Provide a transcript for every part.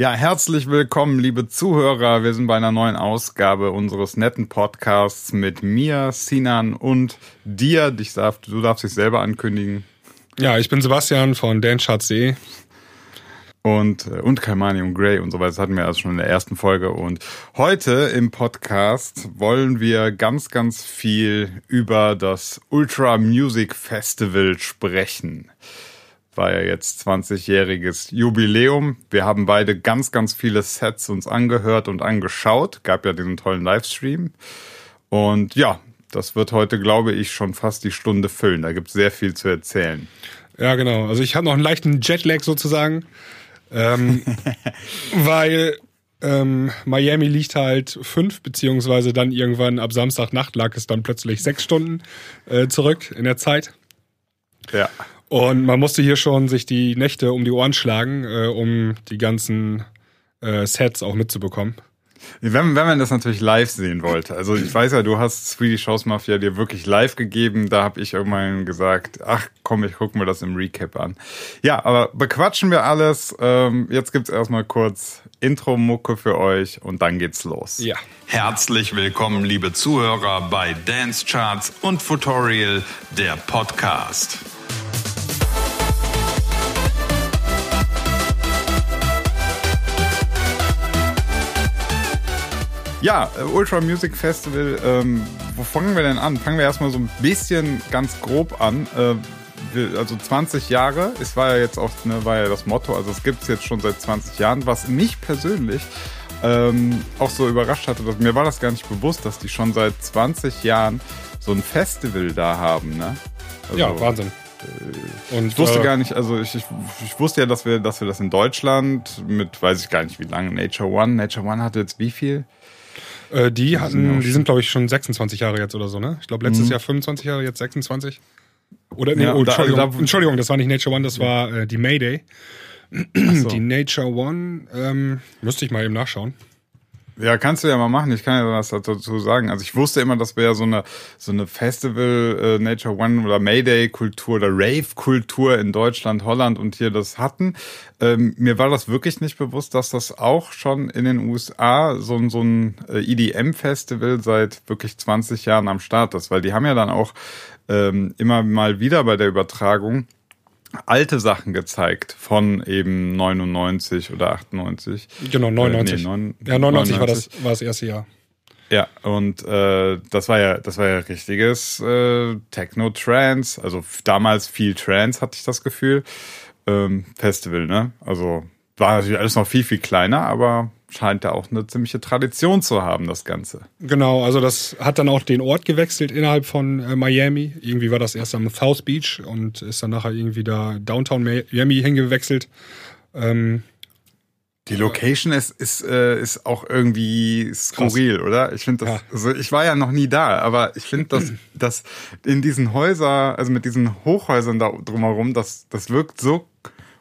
Ja, herzlich willkommen, liebe Zuhörer. Wir sind bei einer neuen Ausgabe unseres netten Podcasts mit mir, Sinan und dir. Dich darf, du darfst dich selber ankündigen. Ja, ich bin Sebastian von Dan See. Und, äh, und Kalmani und Grey und so weiter. Das hatten wir also schon in der ersten Folge. Und heute im Podcast wollen wir ganz, ganz viel über das Ultra Music Festival sprechen war ja jetzt 20-jähriges Jubiläum. Wir haben beide ganz, ganz viele Sets uns angehört und angeschaut. Gab ja diesen tollen Livestream. Und ja, das wird heute, glaube ich, schon fast die Stunde füllen. Da gibt es sehr viel zu erzählen. Ja, genau. Also ich habe noch einen leichten Jetlag sozusagen, ähm, weil ähm, Miami liegt halt fünf, beziehungsweise dann irgendwann ab Samstagnacht lag es dann plötzlich sechs Stunden äh, zurück in der Zeit. Ja. Und man musste hier schon sich die Nächte um die Ohren schlagen, äh, um die ganzen äh, Sets auch mitzubekommen. Wenn, wenn man das natürlich live sehen wollte. Also ich weiß ja, du hast Swedish House Mafia dir wirklich live gegeben. Da habe ich irgendwann gesagt, ach komm, ich gucke mir das im Recap an. Ja, aber bequatschen wir alles. Ähm, jetzt gibt's erstmal kurz Intro-Mucke für euch und dann geht's los. Ja. Herzlich willkommen, liebe Zuhörer, bei Dance Charts und Tutorial, der Podcast. Ja, äh, Ultra Music Festival, ähm, wo fangen wir denn an? Fangen wir erstmal so ein bisschen ganz grob an. Äh, also 20 Jahre, es war ja jetzt auch, ne, war ja das Motto, also es gibt es jetzt schon seit 20 Jahren, was mich persönlich ähm, auch so überrascht hatte, dass, mir war das gar nicht bewusst, dass die schon seit 20 Jahren so ein Festival da haben, ne? Also, ja, Wahnsinn. Äh, und ich wusste äh, gar nicht, also ich, ich, ich, wusste ja, dass wir, dass wir das in Deutschland mit, weiß ich gar nicht wie lange, Nature One, Nature One hat jetzt wie viel? Äh, die hatten, die sind, glaube ich, schon 26 Jahre jetzt oder so, ne? Ich glaube, letztes mhm. Jahr 25 Jahre, jetzt 26. Oder, nee, ja, oh, Entschuldigung, da, da, Entschuldigung, das war nicht Nature One, das war äh, die Mayday. So. Die Nature One, ähm, müsste ich mal eben nachschauen. Ja, kannst du ja mal machen. Ich kann ja was dazu sagen. Also ich wusste immer, dass wir ja so eine so eine Festival äh, Nature One oder Mayday Kultur oder Rave Kultur in Deutschland, Holland und hier das hatten. Ähm, mir war das wirklich nicht bewusst, dass das auch schon in den USA so, so ein äh, EDM Festival seit wirklich 20 Jahren am Start ist, weil die haben ja dann auch ähm, immer mal wieder bei der Übertragung alte Sachen gezeigt von eben 99 oder 98. Genau, 99. Äh, nee, 9, ja, 99, 99, war das, war das erste Jahr. Ja, und äh, das war ja, das war ja richtiges äh, Techno-Trance, also damals viel Trance, hatte ich das Gefühl. Ähm, Festival, ne? Also war natürlich alles noch viel, viel kleiner, aber scheint da auch eine ziemliche Tradition zu haben, das Ganze. Genau, also das hat dann auch den Ort gewechselt innerhalb von äh, Miami. Irgendwie war das erst am South Beach und ist dann nachher irgendwie da Downtown Miami hingewechselt. Ähm, die Location ist, ist, äh, ist auch irgendwie skurril, Krass. oder? Ich finde das, ja. also ich war ja noch nie da, aber ich finde, dass, dass in diesen Häusern, also mit diesen Hochhäusern da drumherum, das, das wirkt so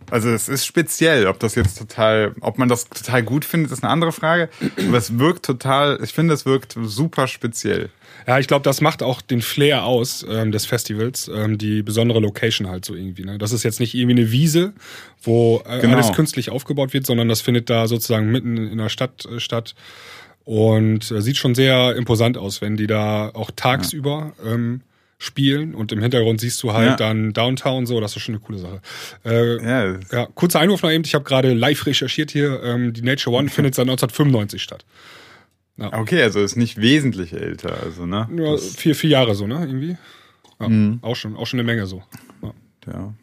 also es ist speziell, ob das jetzt total, ob man das total gut findet, ist eine andere Frage. Aber es wirkt total, ich finde, es wirkt super speziell. Ja, ich glaube, das macht auch den Flair aus ähm, des Festivals, ähm, die besondere Location halt so irgendwie. Ne? Das ist jetzt nicht irgendwie eine Wiese, wo äh, genau. alles künstlich aufgebaut wird, sondern das findet da sozusagen mitten in der Stadt äh, statt. Und äh, sieht schon sehr imposant aus, wenn die da auch tagsüber ja. ähm, spielen und im Hintergrund siehst du halt ja. dann Downtown so, das ist schon eine coole Sache. Äh, ja. ja, kurzer Einwurf noch eben, ich habe gerade live recherchiert hier, ähm, die Nature One findet seit 1995 statt. Ja. Okay, also ist nicht wesentlich älter, also ne? Ja, vier, vier Jahre so, ne? Irgendwie. Ja, mhm. Auch schon, auch schon eine Menge so. Ja. ja.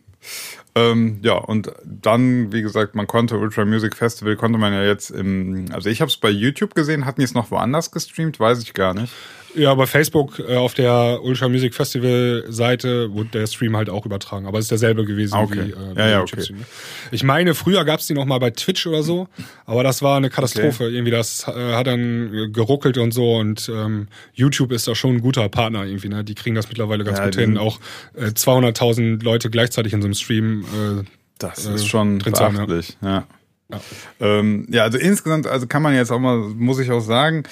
Ähm, ja, und dann, wie gesagt, man konnte Ultra Music Festival, konnte man ja jetzt im, also ich habe es bei YouTube gesehen, hatten die es noch woanders gestreamt, weiß ich gar nicht. Ja, bei Facebook äh, auf der Ultra Music Festival Seite wurde der Stream halt auch übertragen, aber es ist derselbe gewesen okay. wie äh, ja, ja, okay. Ne? Ich meine, früher gab's die noch mal bei Twitch oder so, aber das war eine Katastrophe. Okay. Irgendwie das äh, hat dann geruckelt und so und ähm, YouTube ist da schon ein guter Partner irgendwie. Ne? Die kriegen das mittlerweile ganz ja, gut hin. Auch äh, 200.000 Leute gleichzeitig in so einem Stream. Äh, das ist schon beachtlich, ja. Ja. Ähm, ja, also insgesamt, also kann man jetzt auch mal, muss ich auch sagen,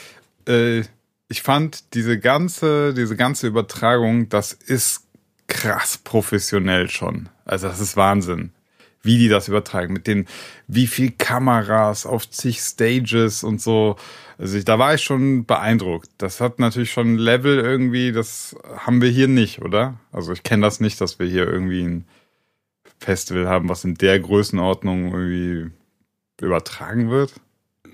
äh, ich fand diese ganze, diese ganze Übertragung, das ist krass professionell schon. Also das ist Wahnsinn. wie die das übertragen, mit den, wie viel Kameras auf zig Stages und so. Also ich, da war ich schon beeindruckt. Das hat natürlich schon ein Level irgendwie, das haben wir hier nicht, oder? Also ich kenne das nicht, dass wir hier irgendwie ein Festival haben, was in der Größenordnung irgendwie übertragen wird.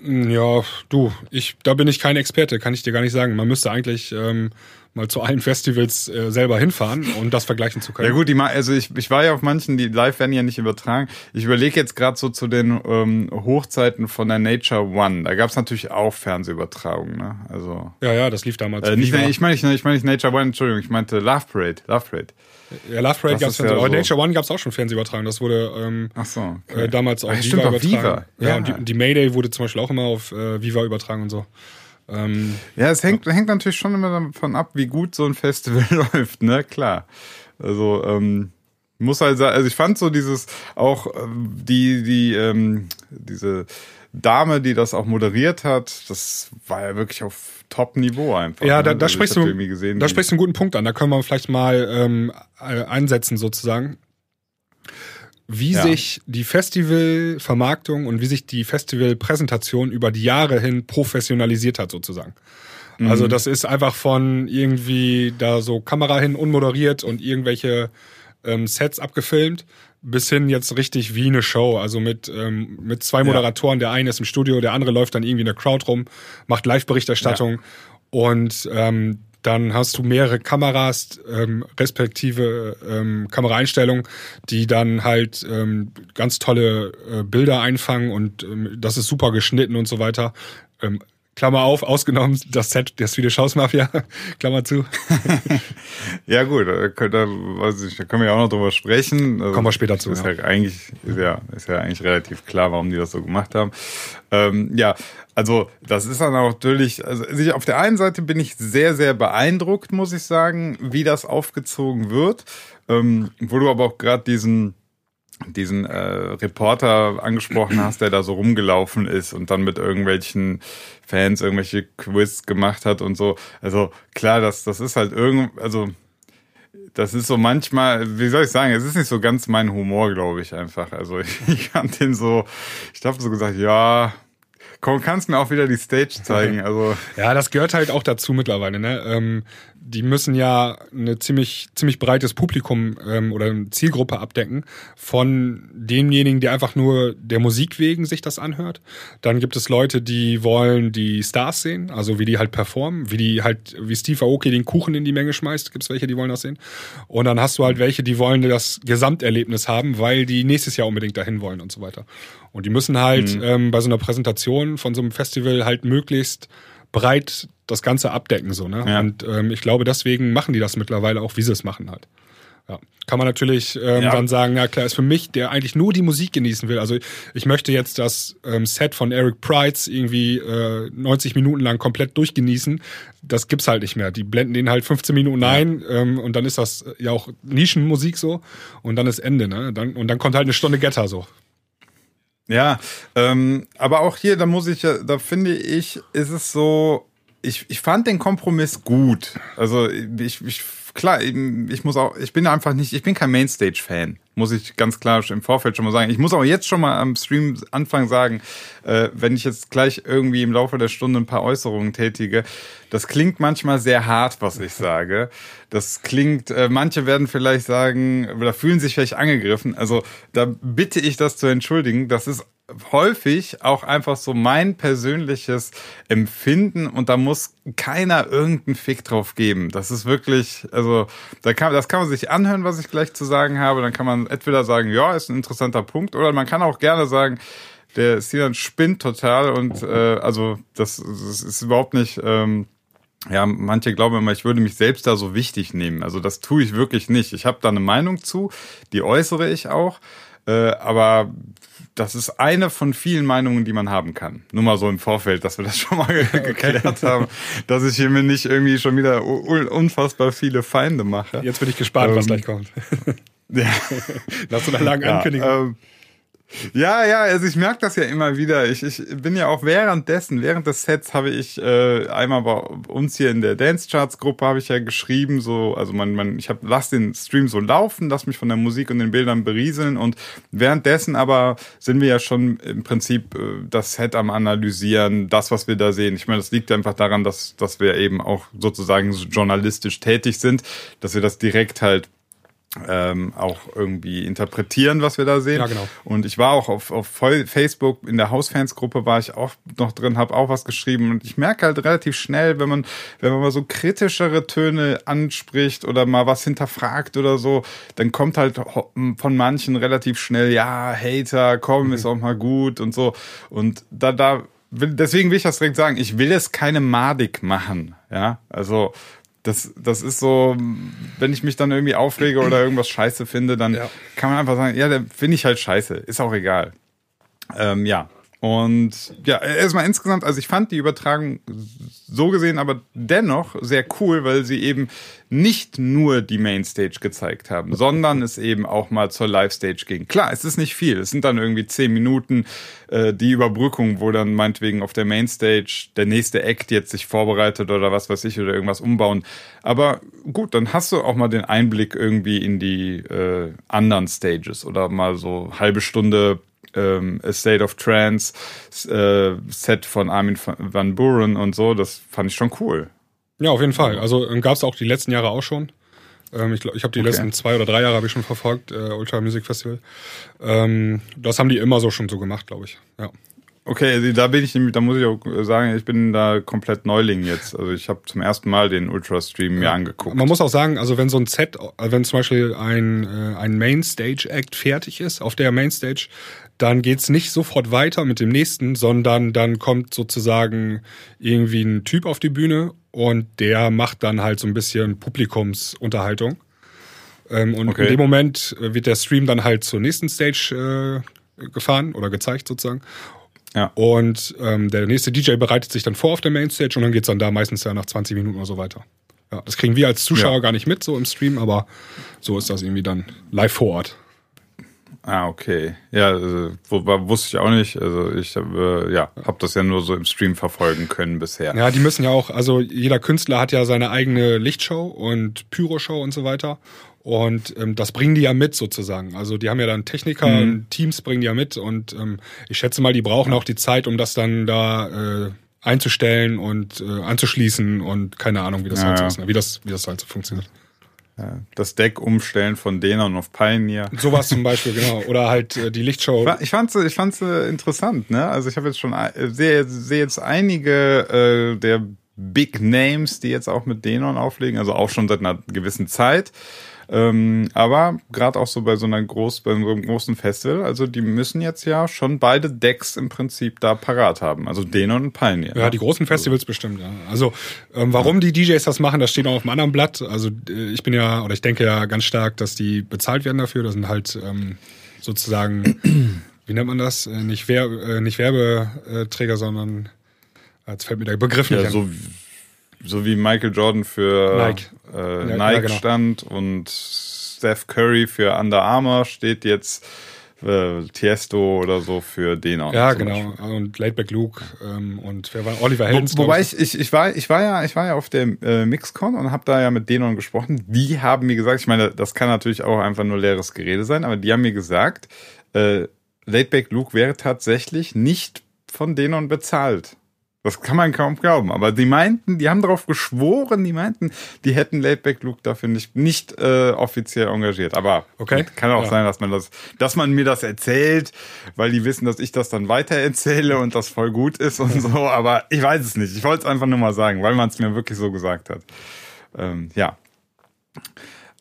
Ja, du, ich, da bin ich kein Experte, kann ich dir gar nicht sagen. Man müsste eigentlich ähm, mal zu allen Festivals äh, selber hinfahren und das vergleichen zu können. Ja gut, die, also ich, ich war ja auf manchen, die live werden ja nicht übertragen. Ich überlege jetzt gerade so zu den ähm, Hochzeiten von der Nature One. Da gab es natürlich auch Fernsehübertragungen. Ne? Also, ja, ja, das lief damals. Äh, nicht, ich meine ich, ich mein nicht Nature One, Entschuldigung, ich meinte Love Parade. Love Parade. Ja, Love Parade gab es ja so. aber Nature One gab es auch schon Fernsehübertragung. Das wurde ähm, Ach so, okay. äh, damals auch Ach, Viva übertragen. Viva. Ja, ja. und die, die, Mayday wurde zum Beispiel auch immer auf äh, Viva übertragen und so. Ähm, ja, es hängt, hängt natürlich schon immer davon ab, wie gut so ein Festival läuft, ne? Klar. Also, ähm, muss halt sagen, also ich fand so dieses auch äh, die, die, ähm, diese Dame, die das auch moderiert hat, das war ja wirklich auf Top-Niveau einfach. Ja, da, ne? da also sprichst du, gesehen, da sprichst du einen guten Punkt an. Da können wir vielleicht mal ähm, einsetzen sozusagen wie ja. sich die Festivalvermarktung und wie sich die Festivalpräsentation über die Jahre hin professionalisiert hat, sozusagen. Also mhm. Also das ist einfach von irgendwie da so Kamera hin unmoderiert und irgendwelche ähm, Sets abgefilmt, bis hin jetzt richtig wie eine Show. Also mit, ähm, mit zwei Moderatoren, ja. der eine ist im Studio, der andere läuft dann irgendwie in der Crowd rum, macht Live-Berichterstattung ja. und ähm, dann hast du mehrere Kameras, ähm, respektive ähm, Kameraeinstellungen, die dann halt ähm, ganz tolle äh, Bilder einfangen und ähm, das ist super geschnitten und so weiter. Ähm, Klammer auf, ausgenommen das Set der Swedish House Mafia, Klammer zu. ja gut, da, da, weiß ich, da können wir ja auch noch drüber sprechen. Also, Kommen wir später zu. Ist ja. ja eigentlich, ist ja, ist ja eigentlich relativ klar, warum die das so gemacht haben. Ähm, ja, also das ist dann auch natürlich, also auf der einen Seite bin ich sehr, sehr beeindruckt, muss ich sagen, wie das aufgezogen wird. Ähm, wo du aber auch gerade diesen diesen äh, Reporter angesprochen hast, der da so rumgelaufen ist und dann mit irgendwelchen Fans irgendwelche Quiz gemacht hat und so. Also klar, das, das ist halt irgend, also das ist so manchmal, wie soll ich sagen, es ist nicht so ganz mein Humor, glaube ich einfach. Also ich, ich fand den so, ich habe so gesagt, ja, komm, kannst mir auch wieder die Stage zeigen. Also ja, das gehört halt auch dazu mittlerweile. Ne? Ähm, die müssen ja eine ziemlich, ziemlich breites Publikum ähm, oder eine Zielgruppe abdecken von demjenigen, der einfach nur der Musik wegen sich das anhört. Dann gibt es Leute, die wollen die Stars sehen, also wie die halt performen, wie die halt, wie Steve Aoki den Kuchen in die Menge schmeißt, gibt es welche, die wollen das sehen. Und dann hast du halt welche, die wollen das Gesamterlebnis haben, weil die nächstes Jahr unbedingt dahin wollen und so weiter. Und die müssen halt mhm. ähm, bei so einer Präsentation von so einem Festival halt möglichst breit das Ganze abdecken. So, ne? Ja. Und ähm, ich glaube, deswegen machen die das mittlerweile auch, wie sie es machen halt. Ja. Kann man natürlich ähm, ja. dann sagen, ja klar, ist für mich, der eigentlich nur die Musik genießen will. Also ich möchte jetzt das ähm, Set von Eric Prides irgendwie äh, 90 Minuten lang komplett durchgenießen. Das gibt's halt nicht mehr. Die blenden den halt 15 Minuten ja. ein ähm, und dann ist das ja auch Nischenmusik so und dann ist Ende. Ne? Dann, und dann kommt halt eine Stunde Getter so. Ja, ähm, aber auch hier, da muss ich ja, da finde ich, ist es so, ich, ich fand den Kompromiss gut. Also ich, ich klar, ich muss auch, ich bin einfach nicht, ich bin kein Mainstage-Fan, muss ich ganz klar im Vorfeld schon mal sagen. Ich muss auch jetzt schon mal am Stream Anfang sagen, äh, wenn ich jetzt gleich irgendwie im Laufe der Stunde ein paar Äußerungen tätige, das klingt manchmal sehr hart, was ich sage. Das klingt, äh, manche werden vielleicht sagen, oder fühlen sich vielleicht angegriffen. Also da bitte ich das zu entschuldigen. Das ist häufig auch einfach so mein persönliches Empfinden und da muss keiner irgendeinen Fick drauf geben. Das ist wirklich, also da kann, das kann man sich anhören, was ich gleich zu sagen habe. Dann kann man entweder sagen, ja, ist ein interessanter Punkt, oder man kann auch gerne sagen, der Sinan spinnt total und äh, also das, das ist überhaupt nicht. Ähm, ja, manche glauben immer, ich würde mich selbst da so wichtig nehmen. Also das tue ich wirklich nicht. Ich habe da eine Meinung zu, die äußere ich auch. Äh, aber das ist eine von vielen Meinungen, die man haben kann. Nur mal so im Vorfeld, dass wir das schon mal geklärt haben, dass ich hier mir nicht irgendwie schon wieder unfassbar viele Feinde mache. Jetzt bin ich gespannt, ähm, was gleich kommt. ja. Nach so einer langen Ankündigung. Ja, ähm, Ja, ja, also ich merke das ja immer wieder. Ich, ich bin ja auch währenddessen, während des Sets habe ich äh, einmal bei uns hier in der Dance Charts Gruppe habe ich ja geschrieben, so, also man, man, ich habe lass den Stream so laufen, lass mich von der Musik und den Bildern berieseln und währenddessen aber sind wir ja schon im Prinzip äh, das Set am analysieren, das, was wir da sehen. Ich meine, das liegt einfach daran, dass, dass wir eben auch sozusagen so journalistisch tätig sind, dass wir das direkt halt ähm, auch irgendwie interpretieren, was wir da sehen. Ja, genau. Und ich war auch auf, auf Facebook in der Hausfansgruppe war ich auch noch drin, habe auch was geschrieben und ich merke halt relativ schnell, wenn man wenn man mal so kritischere Töne anspricht oder mal was hinterfragt oder so, dann kommt halt von manchen relativ schnell ja Hater, komm, mhm. ist auch mal gut und so und da da will, deswegen will ich das direkt sagen, ich will es keine Madig machen, ja, also das, das ist so, wenn ich mich dann irgendwie aufrege oder irgendwas scheiße finde, dann ja. kann man einfach sagen, ja, dann finde ich halt scheiße, ist auch egal. Ähm, ja, und ja, erstmal insgesamt, also ich fand die Übertragung so gesehen aber dennoch sehr cool, weil sie eben nicht nur die Mainstage gezeigt haben, sondern es eben auch mal zur Live-Stage ging. Klar, es ist nicht viel. Es sind dann irgendwie zehn Minuten äh, die Überbrückung, wo dann meinetwegen auf der Mainstage der nächste Act jetzt sich vorbereitet oder was weiß ich oder irgendwas umbauen. Aber gut, dann hast du auch mal den Einblick irgendwie in die äh, anderen Stages oder mal so halbe Stunde ähm, A State of Trance äh, Set von Armin van Buren und so, das fand ich schon cool. Ja, auf jeden Fall. Also ähm, gab es auch die letzten Jahre auch schon. Ähm, ich ich habe die okay. letzten zwei oder drei Jahre habe ich schon verfolgt, äh, Ultra Music Festival. Ähm, das haben die immer so schon so gemacht, glaube ich. Ja. Okay, also da bin ich nämlich, da muss ich auch sagen, ich bin da komplett Neuling jetzt. Also ich habe zum ersten Mal den Ultra-Stream mir angeguckt. Man muss auch sagen, also wenn so ein Set, äh, wenn zum Beispiel ein, äh, ein Main-Stage-Act fertig ist, auf der Main-Stage, dann geht's nicht sofort weiter mit dem nächsten, sondern dann kommt sozusagen irgendwie ein Typ auf die Bühne und der macht dann halt so ein bisschen Publikumsunterhaltung. Ähm, und okay. in dem Moment wird der Stream dann halt zur nächsten Stage äh, gefahren oder gezeigt sozusagen. Ja. Und ähm, der nächste DJ bereitet sich dann vor auf der Mainstage und dann geht's dann da meistens ja nach 20 Minuten oder so weiter. Ja, das kriegen wir als Zuschauer ja. gar nicht mit, so im Stream, aber so ist das irgendwie dann live vor Ort. Ah, okay. Ja, also, wusste ich auch nicht. Also ich habe äh, ja, hab das ja nur so im Stream verfolgen können bisher. Ja, die müssen ja auch, also jeder Künstler hat ja seine eigene Lichtshow und Pyroshow und so weiter. Und ähm, das bringen die ja mit sozusagen. Also die haben ja dann Techniker mhm. und Teams bringen die ja mit. Und ähm, ich schätze mal, die brauchen auch die Zeit, um das dann da äh, einzustellen und äh, anzuschließen und keine Ahnung, wie das ja, halt so ist, ne? wie das, wie das halt so funktioniert. Das Deck umstellen von Denon auf Pioneer. Sowas zum Beispiel, genau. Oder halt äh, die Lichtshow. Ich fand's, ich fand's äh, interessant, ne? Also ich habe jetzt schon äh, sehe sehe jetzt einige äh, der Big Names, die jetzt auch mit Denon auflegen, also auch schon seit einer gewissen Zeit. Ähm, aber gerade auch so bei so einer groß, bei so einem großen Festival, also die müssen jetzt ja schon beide Decks im Prinzip da parat haben. Also Denon und Pioneer. Ja, die großen Festivals bestimmt, ja. Also ähm, warum die DJs das machen, das steht auch auf einem anderen Blatt. Also äh, ich bin ja, oder ich denke ja ganz stark, dass die bezahlt werden dafür. Das sind halt ähm, sozusagen, wie nennt man das? Äh, nicht, Werbe, äh, nicht Werbeträger, sondern jetzt fällt mir der Begriff nicht ja, an. So so wie Michael Jordan für Nike, äh, ja, Nike ja, genau. stand und Steph Curry für Under Armour steht jetzt äh, Tiesto oder so für Denon. Ja, genau. Beispiel. Und Laidback Luke ähm, und wer war Oliver Heldens. Wo, wobei ich, ich, ich, war, ich war ja, ich war ja auf der äh, Mixcon und habe da ja mit Denon gesprochen. Die haben mir gesagt, ich meine, das kann natürlich auch einfach nur leeres Gerede sein, aber die haben mir gesagt, äh, Laidback Luke wäre tatsächlich nicht von Denon bezahlt. Das kann man kaum glauben. Aber die meinten, die haben darauf geschworen, die meinten, die hätten Laidback Luke dafür nicht, nicht äh, offiziell engagiert. Aber okay. kann auch ja. sein, dass man das, dass man mir das erzählt, weil die wissen, dass ich das dann weiter erzähle und das voll gut ist und so. Aber ich weiß es nicht. Ich wollte es einfach nur mal sagen, weil man es mir wirklich so gesagt hat. Ähm, ja.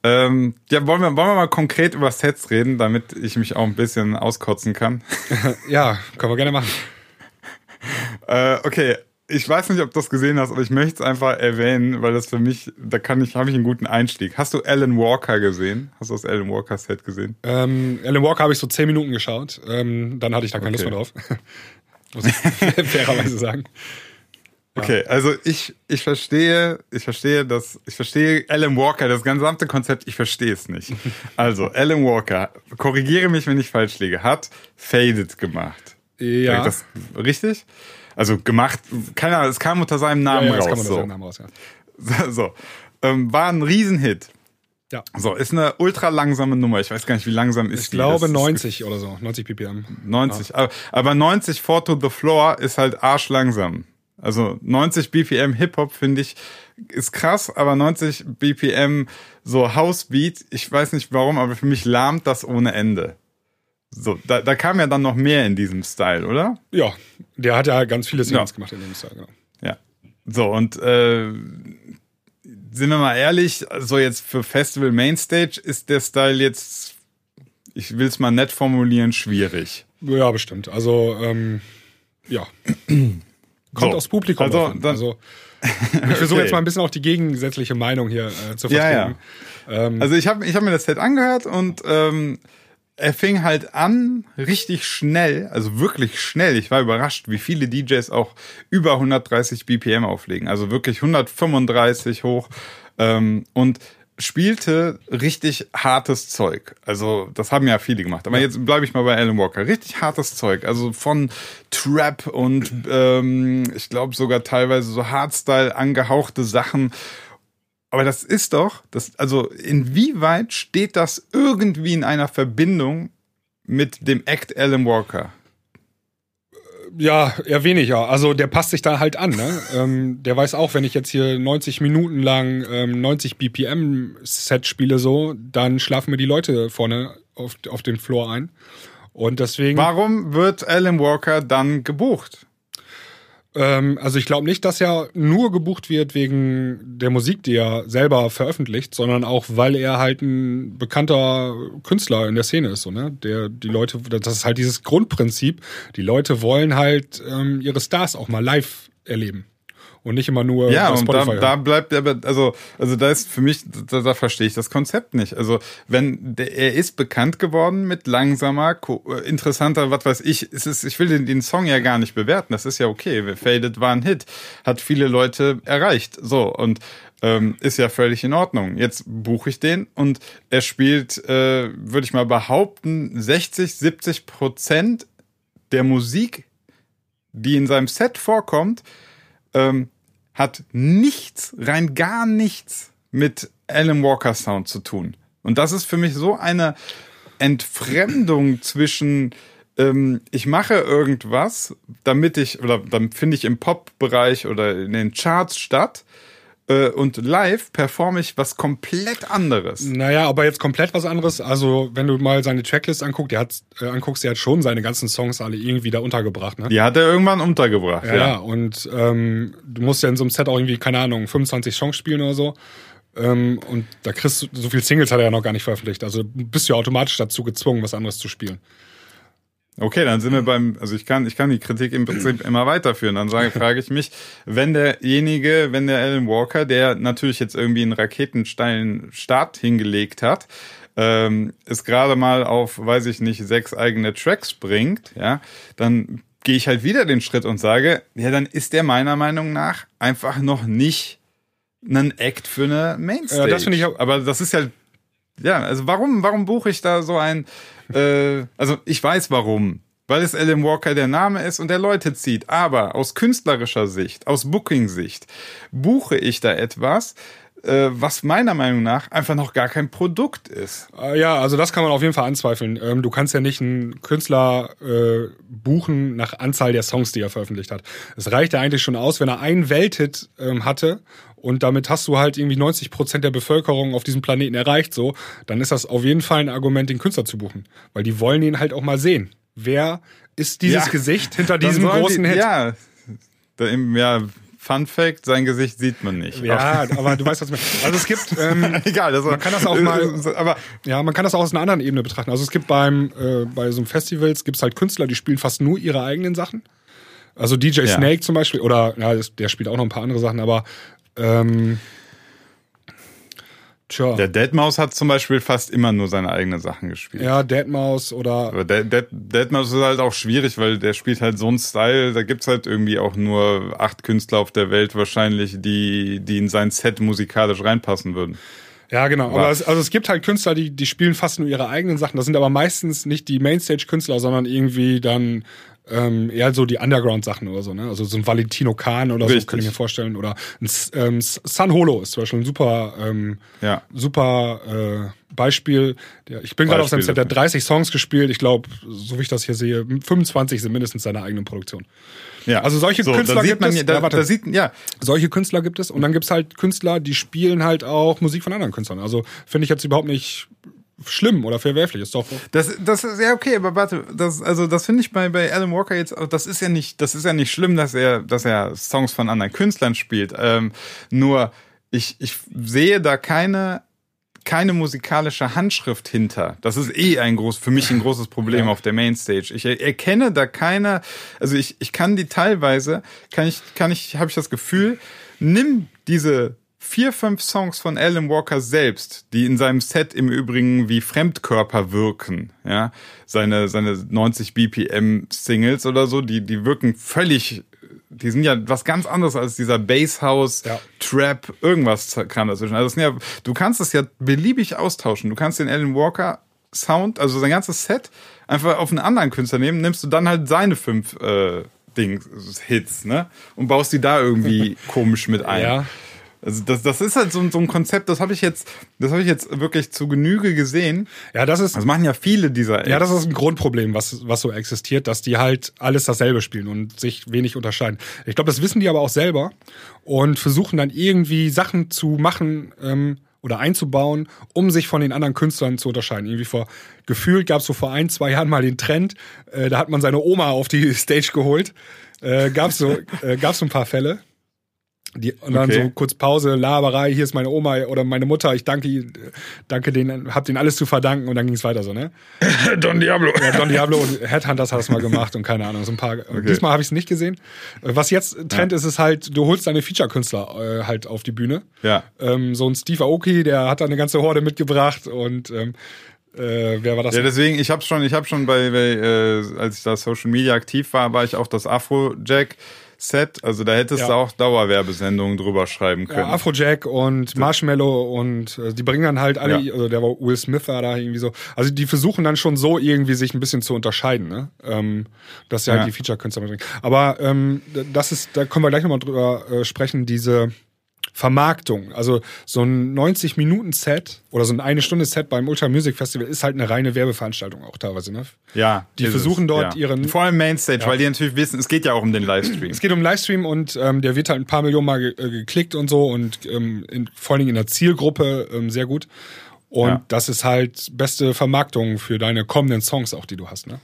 Ähm, ja, wollen wir, wollen wir mal konkret über Sets reden, damit ich mich auch ein bisschen auskotzen kann? ja, können wir gerne machen. Äh, okay, ich weiß nicht, ob du das gesehen hast, aber ich möchte es einfach erwähnen, weil das für mich, da kann ich, habe ich einen guten Einstieg. Hast du Alan Walker gesehen? Hast du das Alan Walker Set gesehen? Ähm, Alan Walker habe ich so zehn Minuten geschaut. Ähm, dann hatte ich da keine okay. Lust mehr drauf. Muss ich fairerweise sagen. Okay, also ich, ich verstehe, ich verstehe das, ich verstehe Alan Walker, das gesamte Konzept, ich verstehe es nicht. Also, Alan Walker, korrigiere mich, wenn ich falsch liege, hat Faded gemacht. Ja. Das richtig? Also gemacht, keine Ahnung, es kam unter seinem Namen ja, ja, raus. Das kam unter so. seinem Namen raus, ja. So. Ähm, war ein Riesenhit. Ja. So, ist eine ultra langsame Nummer. Ich weiß gar nicht, wie langsam ist Ich die. glaube Das ist 90 oder so, 90 ppm. 90. Aber, aber 90 Four to the Floor ist halt arschlangsam. Also 90 BPM Hip-Hop finde ich ist krass, aber 90 BPM so Housebeat, ich weiß nicht warum, aber für mich lahmt das ohne Ende. So, da, da kam ja dann noch mehr in diesem Style, oder? Ja, der hat ja ganz viele Singles Ja. gemacht in dem Style, genau. Ja. So, und äh, sind wir mal ehrlich, so jetzt für Festival Mainstage ist der Style jetzt, ich will es mal nett formulieren, schwierig. Ja, bestimmt. Also, ähm, ja. Kommt So. aufs Publikum. Also, an. dann- also ich versuche Okay. jetzt mal ein bisschen auch die gegensätzliche Meinung hier äh, zu Ja, vertreten. Ähm, Also ich habe ich hab mir das Set angehört und ähm, er fing halt an richtig schnell, also wirklich schnell. Ich war überrascht, wie viele DJs auch über 130 BPM auflegen, also wirklich 135 hoch ähm, und spielte richtig hartes Zeug. Also das haben ja viele gemacht. Aber jetzt bleibe ich mal bei Alan Walker. Richtig hartes Zeug. Also von Trap und ähm, ich glaube sogar teilweise so Hardstyle angehauchte Sachen. Aber das ist doch, das, also inwieweit steht das irgendwie in einer Verbindung mit dem Act Alan Walker? ja, eher weniger. Also der passt sich da halt an. Ne? ähm, der weiß auch, wenn ich jetzt hier 90 Minuten lang ähm, 90 BPM Set spiele, so, dann schlafen mir die Leute vorne auf, auf den Floor ein. Und deswegen. Warum wird Alan Walker dann gebucht? Ähm, also ich glaube nicht, dass er nur gebucht wird wegen der Musik, die er selber veröffentlicht, sondern auch, weil er halt ein bekannter Künstler in der Szene ist. So, ne? Der die Leute, das ist halt dieses Grundprinzip. Die Leute wollen halt ähm, ihre Stars auch mal live erleben und nicht immer nur Ja, und da, Spotify. da bleibt aber, also, also da ist für mich, da, da verstehe ich das Konzept nicht. Also, wenn der, er ist bekannt geworden mit langsamer, äh, interessanter, was weiß ich, es ist, ich will den, den Song ja gar nicht bewerten. Das ist ja okay. Faded war ein Hit, hat viele Leute erreicht. So, und ähm, ist ja völlig in Ordnung. Jetzt buche ich den und er spielt, äh, würde ich mal behaupten, 60, 70 Prozent der Musik, die in seinem Set vorkommt, ähm, hat nichts, rein gar nichts mit Alan Walker Sound zu tun. Und das ist für mich so eine Entfremdung zwischen ähm, ich mache irgendwas, damit ich, oder dann finde ich im Pop-Bereich oder in den Charts statt und live performe ich was komplett anderes. Naja, aber jetzt komplett was anderes. Also, wenn du mal seine Tracklist anguckst, der hat, äh, anguckst, der hat schon seine ganzen Songs alle irgendwie da untergebracht, ne? Die hat er irgendwann untergebracht. Ja, ja. und ähm, du musst ja in so einem Set auch irgendwie, keine Ahnung, 25 Songs spielen oder so. Ähm, und da kriegst du, so viele Singles hat er ja noch gar nicht veröffentlicht. Also bist du ja automatisch dazu gezwungen, was anderes zu spielen. Okay, dann sind wir beim, also ich kann, ich kann die Kritik im Prinzip immer weiterführen. Dann sage, frage ich mich, wenn derjenige, wenn der Alan Walker, der natürlich jetzt irgendwie einen raketensteilen Start hingelegt hat, ähm, es gerade mal auf, weiß ich nicht, sechs eigene Tracks bringt, ja, dann gehe ich halt wieder den Schritt und sage, ja, dann ist der meiner Meinung nach einfach noch nicht ein Act für eine Mainstage. Ja, das finde ich auch- Aber das ist ja ja, also warum, warum buche ich da so ein, äh, also ich weiß warum. Weil es Alan Walker der Name ist und der Leute zieht. Aber aus künstlerischer Sicht, aus Booking-Sicht, buche ich da etwas, äh, was meiner Meinung nach einfach noch gar kein Produkt ist. Äh, ja, also das kann man auf jeden Fall anzweifeln. Ähm, du kannst ja nicht einen Künstler äh, buchen nach Anzahl der Songs, die er veröffentlicht hat. Es reicht ja eigentlich schon aus, wenn er einen Welthit ähm, hatte und damit hast du halt irgendwie 90 Prozent der Bevölkerung auf diesem Planeten erreicht, so, dann ist das auf jeden Fall ein Argument, den Künstler zu buchen. Weil die wollen ihn halt auch mal sehen. Wer ist dieses Ja. Gesicht hinter diesem großen die, Hit? Ja, da im, ja, Fun Fact, sein Gesicht sieht man nicht. Ja, aber du weißt, was ich meine. Also es gibt, ähm, Egal, also, Man kann das auch mal- Aber Ja, man kann das auch aus einer anderen Ebene betrachten. Also es gibt beim äh, bei so einem Festivals gibt's halt Künstler, die spielen fast nur ihre eigenen Sachen. Also DJ Ja. Snake zum Beispiel oder ja, der spielt auch noch ein paar andere Sachen, aber ähm, Tja. Der Deadmaus hat zum Beispiel fast immer nur seine eigenen Sachen gespielt. Ja, Deadmaus oder. Aber Dead, Dead, Deadmaus ist halt auch schwierig, weil der spielt halt so einen Style, da gibt's halt irgendwie auch nur acht Künstler auf der Welt wahrscheinlich, die, die in sein Set musikalisch reinpassen würden. Ja, genau. Aber es, also es gibt halt Künstler, die, die spielen fast nur ihre eigenen Sachen. Das sind aber meistens nicht die Mainstage-Künstler, sondern irgendwie dann ähm, eher so die Underground-Sachen oder so, ne? Also so ein Valentino Khan oder Richtig. so, kann ich mir vorstellen. Oder ein ähm, Sun Holo ist zum Beispiel ein super, ähm, ja. super äh, Beispiel. Ich bin gerade auf seinem Set, der hat 30 Songs gespielt. Ich glaube, so wie ich das hier sehe, 25 sind mindestens seine eigenen Produktion. Ja. Also solche so, Künstler gibt es. Da, ja, da sieht, ja. Solche Künstler gibt es und dann gibt's halt Künstler, die spielen halt auch Musik von anderen Künstlern. Also finde ich jetzt überhaupt nicht schlimm oder verwerflich. Ist doch. Das, das ist ja okay, aber warte, das, also das finde ich bei, bei Alan Walker jetzt, das ist ja nicht, das ist ja nicht schlimm, dass er, dass er Songs von anderen Künstlern spielt. Ähm, nur ich, ich sehe da keine keine musikalische Handschrift hinter. Das ist eh ein groß, für mich ein großes Problem ja. auf der Mainstage. Ich erkenne da keine, also ich, ich kann die teilweise, kann ich, kann ich, habe ich das Gefühl, nimm diese vier, fünf Songs von Alan Walker selbst, die in seinem Set im Übrigen wie Fremdkörper wirken, ja, seine, seine 90 BPM Singles oder so, die, die wirken völlig, die sind ja was ganz anderes als dieser Basshouse, ja. Trap, irgendwas kam dazwischen. Also ja, du kannst es ja beliebig austauschen. Du kannst den Alan Walker Sound, also sein ganzes Set, einfach auf einen anderen Künstler nehmen, nimmst du dann halt seine fünf äh, Dings, Hits, ne? Und baust die da irgendwie komisch mit ein. Ja. Also das, das ist halt so, so ein Konzept, das habe ich jetzt, das habe ich jetzt wirklich zu Genüge gesehen. Ja, das ist. Das machen ja viele dieser. Apps. Ja, das ist ein Grundproblem, was was so existiert, dass die halt alles dasselbe spielen und sich wenig unterscheiden. Ich glaube, das wissen die aber auch selber und versuchen dann irgendwie Sachen zu machen. Ähm, oder einzubauen, um sich von den anderen Künstlern zu unterscheiden. Irgendwie vor gefühlt gab es so vor ein, zwei Jahren mal den Trend, äh, da hat man seine Oma auf die Stage geholt. Äh, gab es so, äh, gab's so ein paar Fälle. Die, und dann okay. so kurz Pause, Laberei, hier ist meine Oma oder meine Mutter, ich danke, danke denen, hab denen alles zu verdanken und dann ging es weiter so, ne? Don Diablo. Ja, Don Diablo und Headhunters hat das mal gemacht und keine Ahnung, so ein paar. Okay. Diesmal habe ich es nicht gesehen. Was jetzt Trend ja. ist, ist halt, du holst deine Feature-Künstler äh, halt auf die Bühne. Ja. Ähm, so ein Steve Aoki, der hat da eine ganze Horde mitgebracht und ähm, äh, wer war das? Ja, deswegen, ich habe schon, ich habe schon bei, bei äh, als ich da Social Media aktiv war, war ich auch das Afro-Jack Set. Also da hättest ja. du auch Dauerwerbesendungen drüber schreiben können. Ja, Afrojack und Marshmallow und äh, die bringen dann halt alle, ja. also der war Will Smith war da irgendwie so. Also die versuchen dann schon so irgendwie sich ein bisschen zu unterscheiden, ne? Ähm, dass sie halt die Feature-Künstler mitbringen. Aber ähm, das ist, da können wir gleich nochmal drüber äh, sprechen, diese Vermarktung. Also so ein 90-Minuten-Set oder so ein eine Stunde Set beim Ultra Music Festival ist halt eine reine Werbeveranstaltung auch teilweise, ne? Ja. Die versuchen es, dort ja. ihren. Vor allem Mainstage, ja. weil die natürlich wissen, es geht ja auch um den Livestream. Es geht um Livestream und ähm, der wird halt ein paar Millionen Mal ge äh, geklickt und so und ähm, in, vor allen Dingen in der Zielgruppe ähm, sehr gut. Und ja. das ist halt beste Vermarktung für deine kommenden Songs auch, die du hast, ne?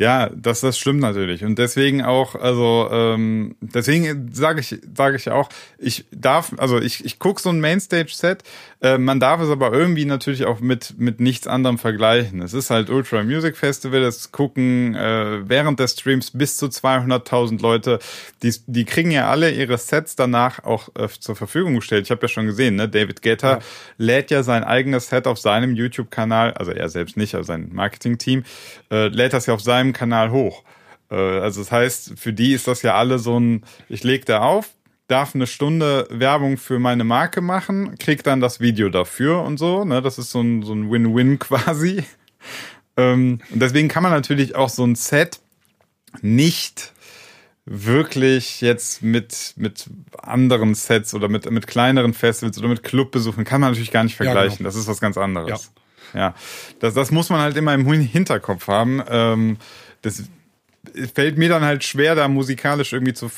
Ja, das, das stimmt natürlich. Und deswegen auch, also ähm, deswegen sage ich, sage ich auch, ich darf, also ich, ich gucke so ein Mainstage-Set, äh, man darf es aber irgendwie natürlich auch mit, mit nichts anderem vergleichen. Es ist halt Ultra Music Festival, das gucken äh, während des Streams bis zu 200.000 Leute. Die, die kriegen ja alle ihre Sets danach auch äh, zur Verfügung gestellt. Ich habe ja schon gesehen, ne? David Guetta ja. lädt ja sein eigenes Set auf seinem YouTube-Kanal, also er selbst nicht, aber sein Marketing-Team, äh, lädt das ja auf seinem Kanal hoch. Äh, also das heißt, für die ist das ja alle so ein, ich leg da auf, darf eine Stunde Werbung für meine Marke machen, krieg dann das Video dafür und so. Ne? Das ist so ein, so ein Win-Win quasi. Ähm, und deswegen kann man natürlich auch so ein Set nicht wirklich jetzt mit, mit anderen Sets oder mit, mit kleineren Festivals oder mit Clubbesuchen kann man natürlich gar nicht vergleichen. Ja, genau. Das ist was ganz anderes. Ja, ja. Das, das muss man halt immer im Hinterkopf haben. Ähm, das, fällt mir dann halt schwer, da musikalisch irgendwie zu,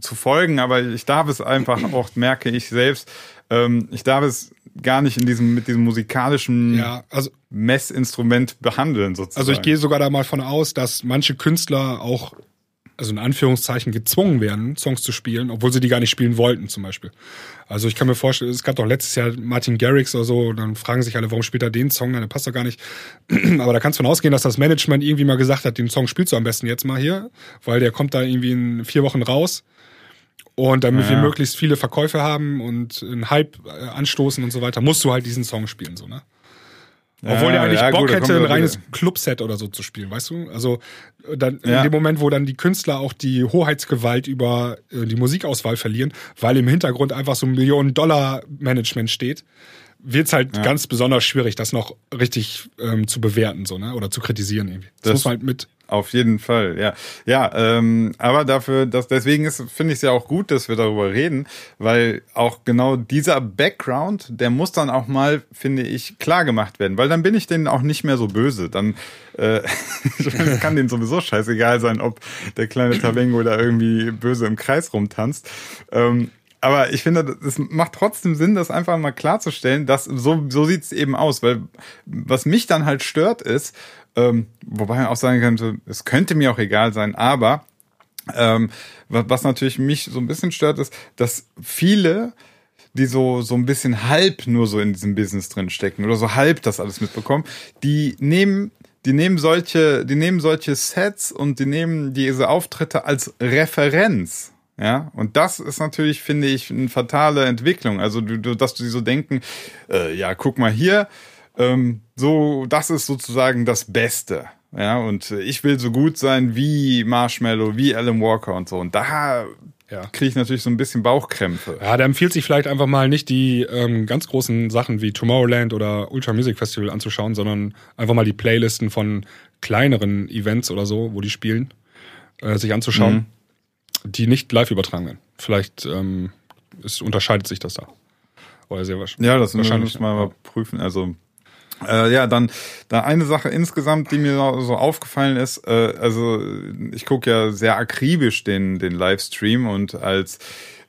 zu folgen, aber ich darf es einfach auch, merke ich selbst, ähm, ich darf es gar nicht in diesem, mit diesem musikalischen ja, also, Messinstrument behandeln, sozusagen. Also ich gehe sogar da mal von aus, dass manche Künstler auch also in Anführungszeichen gezwungen werden, Songs zu spielen, obwohl sie die gar nicht spielen wollten, zum Beispiel. Also ich kann mir vorstellen, es gab doch letztes Jahr Martin Garrix oder so, dann fragen sich alle, warum spielt er den Song, der passt doch gar nicht. Aber da kannst du von ausgehen, dass das Management irgendwie mal gesagt hat, den Song spielst du am besten jetzt mal hier, weil der kommt da irgendwie in vier Wochen raus. Und damit ja. wir möglichst viele Verkäufe haben und einen Hype äh, anstoßen und so weiter, musst du halt diesen Song spielen, so, ne? Obwohl ja, er eigentlich ja, Bock gut, hätte, ein reines Clubset oder so zu spielen, weißt du? Also dann ja. in dem Moment, wo dann die Künstler auch die Hoheitsgewalt über äh, die Musikauswahl verlieren, weil im Hintergrund einfach so ein Millionen-Dollar-Management steht, wird's halt ja. ganz besonders schwierig, das noch richtig ähm, zu bewerten, so, ne? Oder zu kritisieren irgendwie. Das, das muss man halt mit auf jeden Fall, ja. Ja, ähm, aber dafür, dass deswegen ist, finde ich es ja auch gut, dass wir darüber reden, weil auch genau dieser Background, der muss dann auch mal, finde ich, klar gemacht werden, weil dann bin ich denen auch nicht mehr so böse. Dann äh, kann denen sowieso scheißegal sein, ob der kleine Tabengo da irgendwie böse im Kreis rumtanzt. Ähm, aber ich finde, es macht trotzdem Sinn, das einfach mal klarzustellen, dass so, so sieht es eben aus, weil was mich dann halt stört ist, ähm, wobei man auch sagen könnte, es könnte mir auch egal sein, aber ähm, was natürlich mich so ein bisschen stört, ist, dass viele die so, so ein bisschen halb nur so in diesem Business drin stecken oder so halb das alles mitbekommen, die nehmen, die nehmen solche, die nehmen solche Sets und die nehmen diese Auftritte als Referenz. Ja, und das ist natürlich, finde ich, eine fatale Entwicklung. Also, du, du, dass du so denken, äh, ja, guck mal hier, ähm, so, das ist sozusagen das Beste. Ja, und ich will so gut sein wie Marshmallow, wie Alan Walker und so. Und da ja. kriege ich natürlich so ein bisschen Bauchkrämpfe. Ja, da empfiehlt sich vielleicht einfach mal nicht die ähm, ganz großen Sachen wie Tomorrowland oder Ultra Music Festival anzuschauen, sondern einfach mal die Playlisten von kleineren Events oder so, wo die spielen, äh, sich anzuschauen, mhm. Die nicht live übertragen werden. Vielleicht ähm, es unterscheidet sich das da. Oder sehr wahrscheinlich. Ja, das wahrscheinlich müssen wir mal prüfen. Also äh, ja, dann da eine Sache insgesamt, die mir so aufgefallen ist, äh, also ich gucke ja sehr akribisch den, den Livestream und als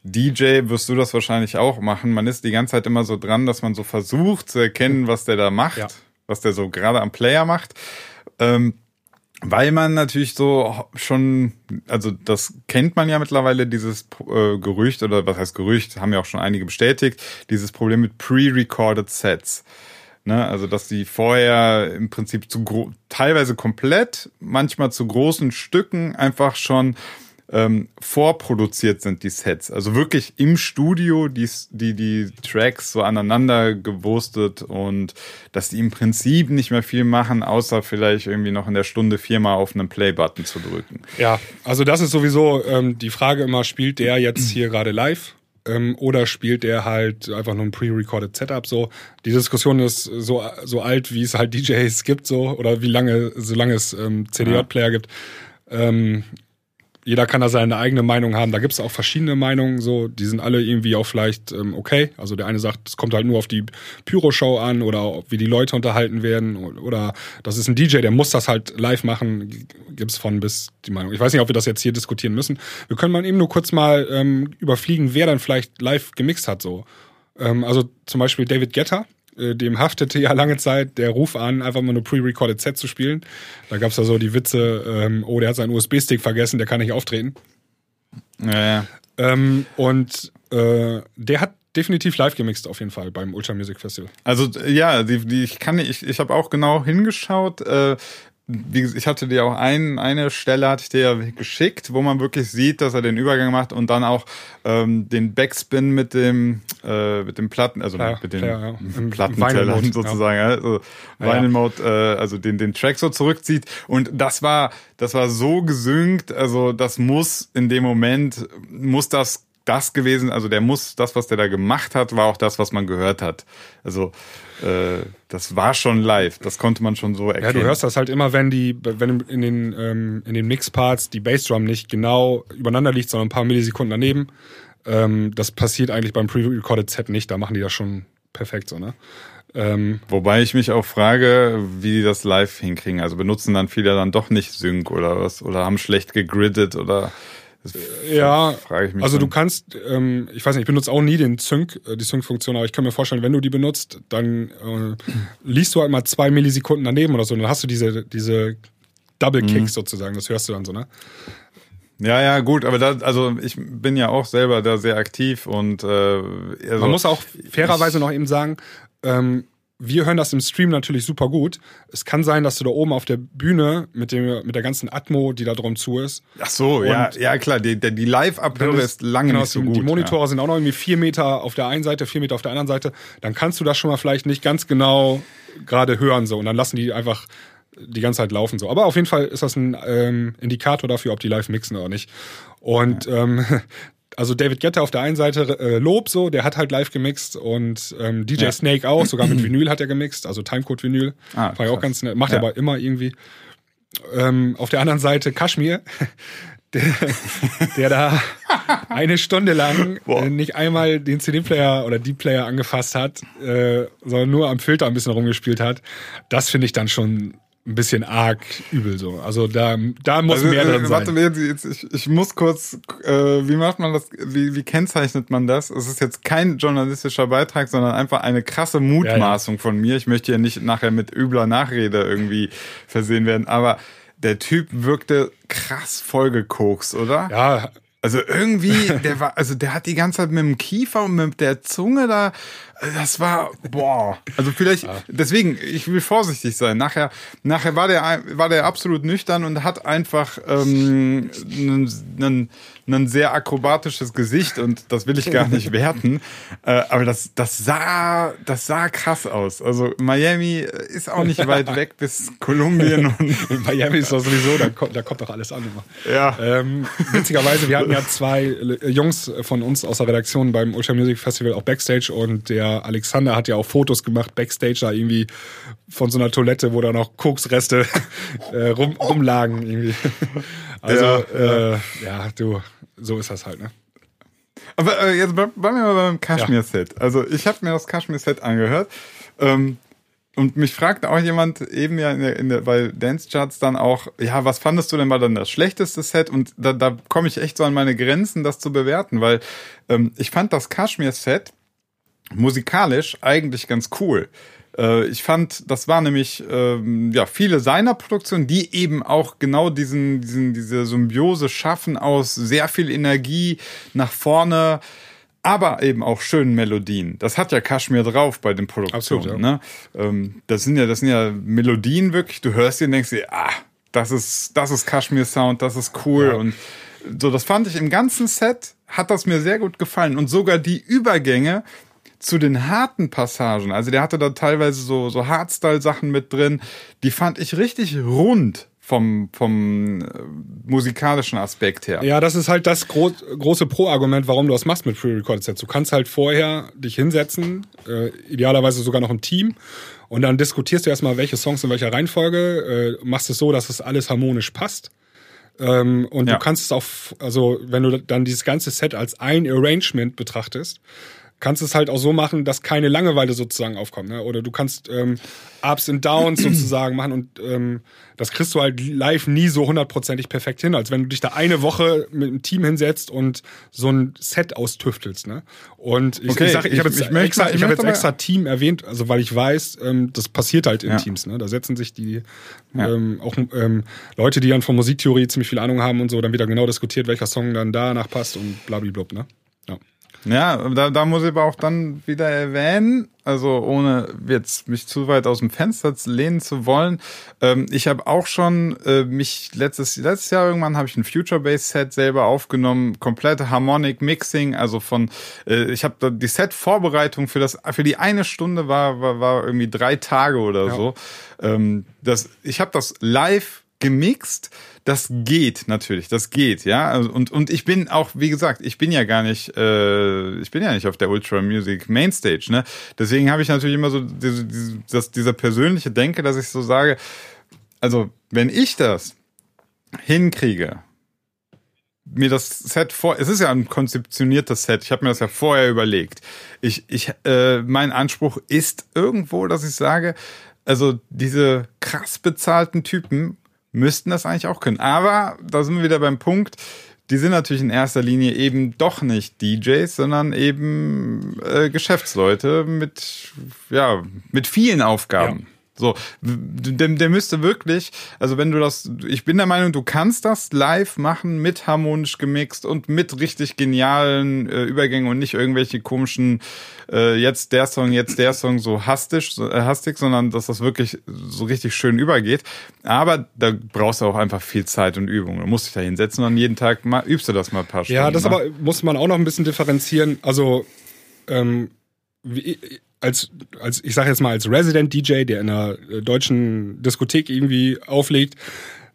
DJ wirst du das wahrscheinlich auch machen. Man ist die ganze Zeit immer so dran, dass man so versucht zu erkennen, was der da macht, ja. was der so gerade am Player macht. Ähm, weil man natürlich so schon, also das kennt man ja mittlerweile, dieses äh, Gerücht, oder was heißt Gerücht, haben ja auch schon einige bestätigt, dieses Problem mit pre-recorded Sets. Ne? Also, dass die vorher im Prinzip zu teilweise komplett, manchmal zu großen Stücken einfach schon ähm, vorproduziert sind, die Sets. Also wirklich im Studio die, die, die Tracks so aneinander gewurstet und dass die im Prinzip nicht mehr viel machen, außer vielleicht irgendwie noch in der Stunde viermal auf einen Play-Button zu drücken. Ja, also das ist sowieso ähm, die Frage immer, spielt der jetzt hier gerade live? ähm, oder spielt er halt einfach nur ein pre-recorded Setup so. Die Diskussion ist so, so alt, wie es halt DJs gibt so oder wie lange, solange es ähm, CDJ-Player gibt. Ähm, jeder kann da seine eigene Meinung haben. Da gibt es auch verschiedene Meinungen, so, die sind alle irgendwie auch vielleicht ähm, okay. Also der eine sagt, es kommt halt nur auf die Pyro-Show an oder wie die Leute unterhalten werden. Oder das ist ein DJ, der muss das halt live machen. Gibt es von bis die Meinung. Ich weiß nicht, ob wir das jetzt hier diskutieren müssen. Wir können mal eben nur kurz mal ähm, überfliegen, wer dann vielleicht live gemixt hat. so. Ähm, also zum Beispiel David Getter, dem haftete ja lange Zeit der Ruf an, einfach mal nur pre-recorded Set zu spielen. Da gab's da so die Witze, ähm, oh, der hat seinen USB-Stick vergessen, der kann nicht auftreten. Ja, ja. Ähm, und äh, der hat definitiv live gemixt auf jeden Fall beim Ultra Music Festival. Also ja, die, die ich kann ich ich habe auch genau hingeschaut. Äh, ich hatte dir auch ein, eine Stelle hatte ich dir ja geschickt, wo man wirklich sieht, dass er den Übergang macht und dann auch ähm, den Backspin mit dem äh, mit dem Platten, also ja, mit den ja, ja. Sozusagen, also Vinyl Mode, äh, also den den Track so zurückzieht. Und das war das war so gesynkt, also das muss in dem Moment muss das das gewesen, also der muss, das, was der da gemacht hat, war auch das, was man gehört hat. Also äh, das war schon live, das konnte man schon so erkennen. Ja, du hörst das halt immer, wenn die, wenn in den, ähm, in den Mixparts die Bassdrum nicht genau übereinander liegt, sondern ein paar Millisekunden daneben. Ähm, das passiert eigentlich beim Pre-Recorded Set nicht, da machen die das schon perfekt so, ne? Ähm, Wobei ich mich auch frage, wie die das live hinkriegen. Also benutzen dann viele dann doch nicht Sync oder was? Oder haben schlecht gegriddet oder ja, also du kannst, ähm, ich weiß nicht, ich benutze auch nie den Sync, äh, die Sync-Funktion, aber ich kann mir vorstellen, wenn du die benutzt, dann äh, liest du halt mal zwei Millisekunden daneben oder so, und dann hast du diese, diese Double Kicks mhm. sozusagen, das hörst du dann so, ne? Ja, ja, gut, aber da, also ich bin ja auch selber da sehr aktiv und äh, also Man muss auch fairerweise noch eben sagen, ähm, wir hören das im Stream natürlich super gut. Es kann sein, dass du da oben auf der Bühne mit dem mit der ganzen Atmo, die da drum zu ist. Ach so, ja, ja klar. Die, die Live-Abhöre ist lange genau, nicht so die, gut. Die Monitore ja. sind auch noch irgendwie vier Meter auf der einen Seite, vier Meter auf der anderen Seite. Dann kannst du das schon mal vielleicht nicht ganz genau gerade hören so und dann lassen die einfach die ganze Zeit laufen so. Aber auf jeden Fall ist das ein ähm, Indikator dafür, ob die live mixen oder nicht. Und ja. ähm, also David Guetta auf der einen Seite äh, Lob so, der hat halt live gemixt und ähm, DJ ja. Snake auch, sogar mit Vinyl hat er gemixt, also Timecode Vinyl. Ah, war ja auch ganz nett, macht ja. er aber immer irgendwie. Ähm, auf der anderen Seite Kashmir, der, der da eine Stunde lang äh, nicht einmal den CD-Player oder die Player angefasst hat, äh, sondern nur am Filter ein bisschen rumgespielt hat. Das finde ich dann schon ein bisschen arg übel so. Also da, da muss also, mehr drin äh, sein. Warte, jetzt, ich, ich muss kurz, äh, wie macht man das, wie, wie kennzeichnet man das? Es ist jetzt kein journalistischer Beitrag, sondern einfach eine krasse Mutmaßung ja, ja. von mir. Ich möchte ja nicht nachher mit übler Nachrede irgendwie versehen werden, aber der Typ wirkte krass vollgekokst, oder? Ja, also irgendwie, der war, also der hat die ganze Zeit mit dem Kiefer und mit der Zunge da, das war, boah. Also vielleicht, deswegen, ich will vorsichtig sein. Nachher, nachher war der, war der absolut nüchtern und hat einfach ähm, einen, ein sehr akrobatisches Gesicht und das will ich gar nicht werten. Äh, aber das, das sah, das sah krass aus. Also Miami ist auch nicht weit weg bis Kolumbien. Und Miami ist doch sowieso, da kommt, da kommt doch alles an immer. Ja. Ähm, witzigerweise, wir hatten ja zwei Jungs von uns aus der Redaktion beim Ultra Music Festival auch Backstage und der Alexander hat ja auch Fotos gemacht, Backstage da irgendwie von so einer Toilette, wo da noch Koksreste äh, rum, rumlagen irgendwie. Also, ja, äh, ja, du, so ist das halt, ne? Aber äh, jetzt bleiben wir mal beim Kashmir-Set. Ja. Also ich habe mir das Kashmir-Set angehört. Ähm, und mich fragt auch jemand eben ja in der, in der, bei Dance Charts dann auch, ja, was fandest du denn mal dann das schlechteste Set? Und da, da komme ich echt so an meine Grenzen, das zu bewerten, weil ähm, ich fand das Kashmir-Set musikalisch eigentlich ganz cool. Äh, ich fand, das war nämlich ähm, ja viele seiner Produktionen, die eben auch genau diesen, diesen diese Symbiose schaffen aus sehr viel Energie nach vorne, aber eben auch schönen Melodien. Das hat ja Kashmir drauf bei den Produktionen. Absolut, ja. ne? Ähm, das sind ja, das sind ja Melodien wirklich. Du hörst die und denkst dir, ah, das ist, das ist Kashmir Sound, das ist cool ja. und so. Das fand ich im ganzen Set hat das mir sehr gut gefallen und sogar die Übergänge zu den harten Passagen, also der hatte da teilweise so, so Hardstyle-Sachen mit drin, die fand ich richtig rund vom, vom äh, musikalischen Aspekt her. Ja, das ist halt das gro große Pro-Argument, warum du das machst mit Pre-Recorded Sets. Du kannst halt vorher dich hinsetzen, äh, idealerweise sogar noch im Team, und dann diskutierst du erstmal, welche Songs in welcher Reihenfolge, äh, machst es so, dass es alles harmonisch passt. Ähm, und ja. du kannst es auch, also wenn du dann dieses ganze Set als ein Arrangement betrachtest, kannst es halt auch so machen, dass keine Langeweile sozusagen aufkommt. Ne? Oder du kannst ähm, Ups und Downs sozusagen machen und ähm, das kriegst du halt live nie so hundertprozentig perfekt hin, als wenn du dich da eine Woche mit einem Team hinsetzt und so ein Set austüftelst. Ne? Und ich, okay, ich, sag, ich, ich habe jetzt, ich extra, ich hab jetzt extra Team erwähnt, also weil ich weiß, ähm, das passiert halt in ja. Teams. Ne? Da setzen sich die ja. ähm, auch ähm, Leute, die dann von Musiktheorie ziemlich viel Ahnung haben und so, dann wieder genau diskutiert, welcher Song dann danach passt und blablabla. Ne? Ja, da, da muss ich aber auch dann wieder erwähnen, also ohne jetzt mich zu weit aus dem Fenster lehnen zu wollen. Ähm, ich habe auch schon äh, mich letztes letztes Jahr irgendwann habe ich ein Future Bass Set selber aufgenommen, komplette Harmonic Mixing, also von äh, ich habe die Set Vorbereitung für das für die eine Stunde war war, war irgendwie drei Tage oder ja. so. Ähm, das ich habe das live gemixt. Das geht natürlich, das geht, ja. Also, und, und ich bin auch, wie gesagt, ich bin ja gar nicht, äh, ich bin ja nicht auf der Ultra Music Mainstage, ne? Deswegen habe ich natürlich immer so diese, diese, das, dieser persönliche Denke, dass ich so sage, also wenn ich das hinkriege, mir das Set vor, es ist ja ein konzeptioniertes Set, ich habe mir das ja vorher überlegt. Ich, ich, äh, mein Anspruch ist irgendwo, dass ich sage, also diese krass bezahlten Typen müssten das eigentlich auch können. Aber da sind wir wieder beim Punkt, die sind natürlich in erster Linie eben doch nicht DJs, sondern eben äh, Geschäftsleute mit, ja, mit vielen Aufgaben. So, der, der müsste wirklich, also wenn du das, ich bin der Meinung, du kannst das live machen mit harmonisch gemixt und mit richtig genialen äh, Übergängen und nicht irgendwelche komischen, äh, jetzt der Song, jetzt der Song so hastig, äh, hastig, sondern dass das wirklich so richtig schön übergeht. Aber da brauchst du auch einfach viel Zeit und Übung. Du musst dich da hinsetzen und jeden Tag mal übst du das mal ein paar Stunden. Ja, das ne? aber muss man auch noch ein bisschen differenzieren. Also ähm, wie, als, als ich sage jetzt mal als Resident DJ, der in einer äh, deutschen Diskothek irgendwie auflegt,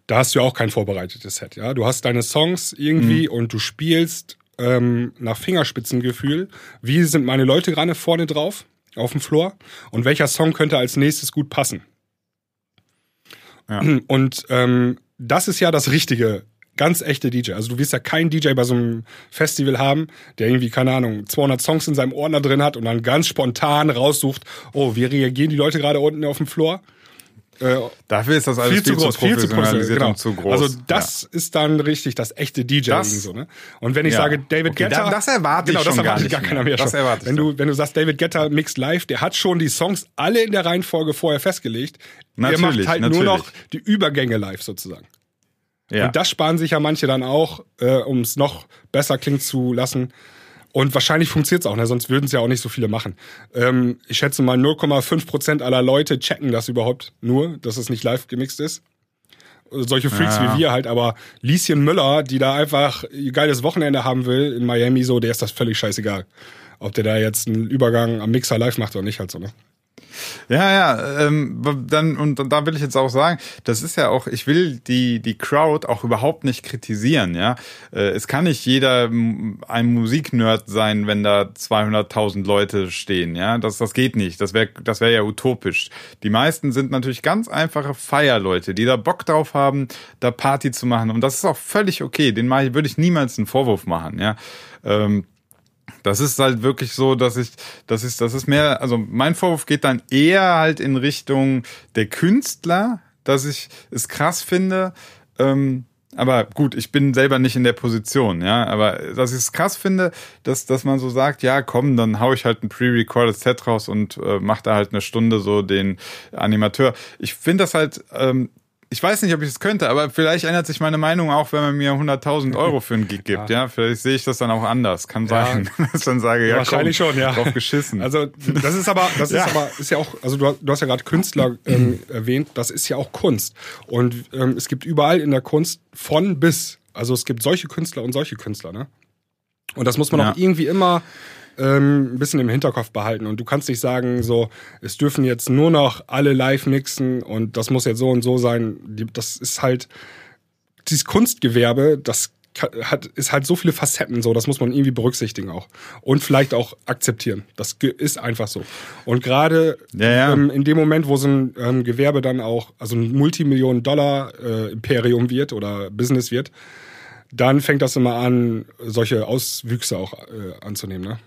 da hast du ja auch kein vorbereitetes Set. Ja, du hast deine Songs irgendwie mhm. und du spielst ähm, nach Fingerspitzengefühl. Wie sind meine Leute gerade vorne drauf auf dem Floor und welcher Song könnte als nächstes gut passen? Ja. Und ähm, das ist ja das Richtige ganz echte DJ. Also du wirst ja keinen DJ bei so einem Festival haben, der irgendwie, keine Ahnung, 200 Songs in seinem Ordner drin hat und dann ganz spontan raussucht, oh, wie reagieren die Leute gerade unten auf dem Floor? Äh, Dafür ist das alles viel, viel zu groß, viel zu groß, genau. zu groß. Also das ja. ist dann richtig das echte DJing das, so, ne? Und wenn ich ja. sage David okay, Guetta, das erwarte genau, ich schon das erwarte gar, gar keiner mehr. Das schon. erwarte ich wenn du wenn du sagst David Guetta mixed live, der hat schon die Songs alle in der Reihenfolge vorher festgelegt. Natürlich, der macht halt natürlich. nur noch die Übergänge live sozusagen. Ja. Und das sparen sich ja manche dann auch, äh, um es noch besser klingen zu lassen. Und wahrscheinlich funktioniert es auch, ne? sonst würden es ja auch nicht so viele machen. Ähm, ich schätze mal 0,5 Prozent aller Leute checken das überhaupt nur, dass es nicht live gemixt ist. Solche Freaks ja. wie wir halt, aber Lieschen Müller, die da einfach ein geiles Wochenende haben will in Miami, so, der ist das völlig scheißegal. Ob der da jetzt einen Übergang am Mixer live macht oder nicht halt so, ne? Ja, ja, ähm, dann, und da will ich jetzt auch sagen, das ist ja auch, ich will die, die Crowd auch überhaupt nicht kritisieren, ja. Äh, es kann nicht jeder ein Musiknerd sein, wenn da 200.000 Leute stehen, ja. Das, das geht nicht. Das wäre, das wäre ja utopisch. Die meisten sind natürlich ganz einfache Feierleute, die da Bock drauf haben, da Party zu machen. Und das ist auch völlig okay. Den würde ich niemals einen Vorwurf machen, ja. Ähm, das ist halt wirklich so, dass ich, das ist, das ist mehr, also mein Vorwurf geht dann eher halt in Richtung der Künstler, dass ich es krass finde. Ähm, aber gut, ich bin selber nicht in der Position, ja. Aber dass ich es krass finde, dass, dass man so sagt, ja, komm, dann hau ich halt ein pre-recorded Set raus und äh, mach da halt eine Stunde so den Animateur. Ich finde das halt, ähm, ich weiß nicht, ob ich es könnte, aber vielleicht ändert sich meine Meinung auch, wenn man mir 100.000 Euro für einen Gig gibt. Ja, ja? vielleicht sehe ich das dann auch anders. Kann sein, ja. dass ich dann sage, ja, wahrscheinlich komm, schon, ja. Drauf geschissen. Also das ist aber, das ja. ist aber, ist ja auch, also du, du hast ja gerade Künstler ähm, erwähnt. Das ist ja auch Kunst und ähm, es gibt überall in der Kunst von bis. Also es gibt solche Künstler und solche Künstler, ne? Und das muss man auch irgendwie immer ähm, ein bisschen im Hinterkopf behalten. Und du kannst nicht sagen, so, es dürfen jetzt nur noch alle live mixen und das muss jetzt so und so sein. Das ist halt, dieses Kunstgewerbe, das hat, ist halt so viele Facetten so, das muss man irgendwie berücksichtigen auch. Und vielleicht auch akzeptieren. Das ist einfach so. Und gerade ja, ja. ähm, in dem Moment, wo so ein ähm, Gewerbe dann auch, also ein Multimillionen-Dollar-Imperium äh, wird oder Business wird, dann fängt das immer an, solche Auswüchse auch äh, anzunehmen. Ne?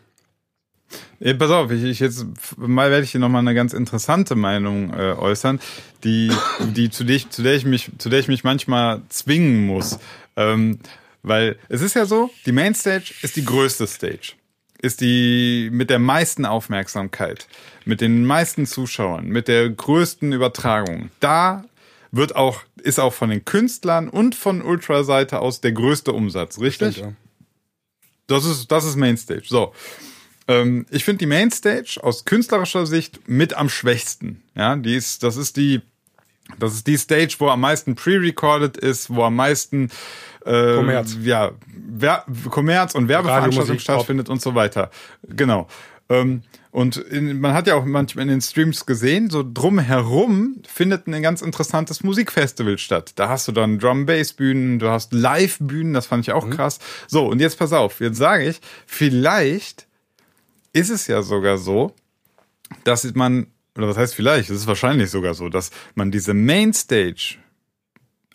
Ja, pass auf, ich, ich jetzt mal werde ich hier nochmal eine ganz interessante Meinung äh, äußern, die, die zu, der ich, zu der ich mich, zu der ich mich manchmal zwingen muss. Ähm, weil es ist ja so, die Mainstage ist die größte Stage. Ist die mit der meisten Aufmerksamkeit, mit den meisten Zuschauern, mit der größten Übertragung. Da wird auch, ist auch von den Künstlern und von Ultra-Seite aus der größte Umsatz, richtig? Stimmt, ja. Das ist, das ist Mainstage. So. Ähm, ich finde die Mainstage aus künstlerischer Sicht mit am schwächsten. Ja, die ist, das ist die, das ist die Stage, wo am meisten pre-recorded ist, wo am meisten äh, Kommerz. Ja, Wer Kommerz und Werbeveranstaltung stattfindet und so weiter. Genau. Ähm, und in, man hat ja auch manchmal in den Streams gesehen, so drumherum findet ein ganz interessantes Musikfestival statt. Da hast du dann Drum-Bass-Bühnen, du hast Live-Bühnen, das fand ich auch mhm. krass. So, und jetzt pass auf, jetzt sage ich, vielleicht ist es ja sogar so, dass man, oder was heißt vielleicht, es ist wahrscheinlich sogar so, dass man diese Mainstage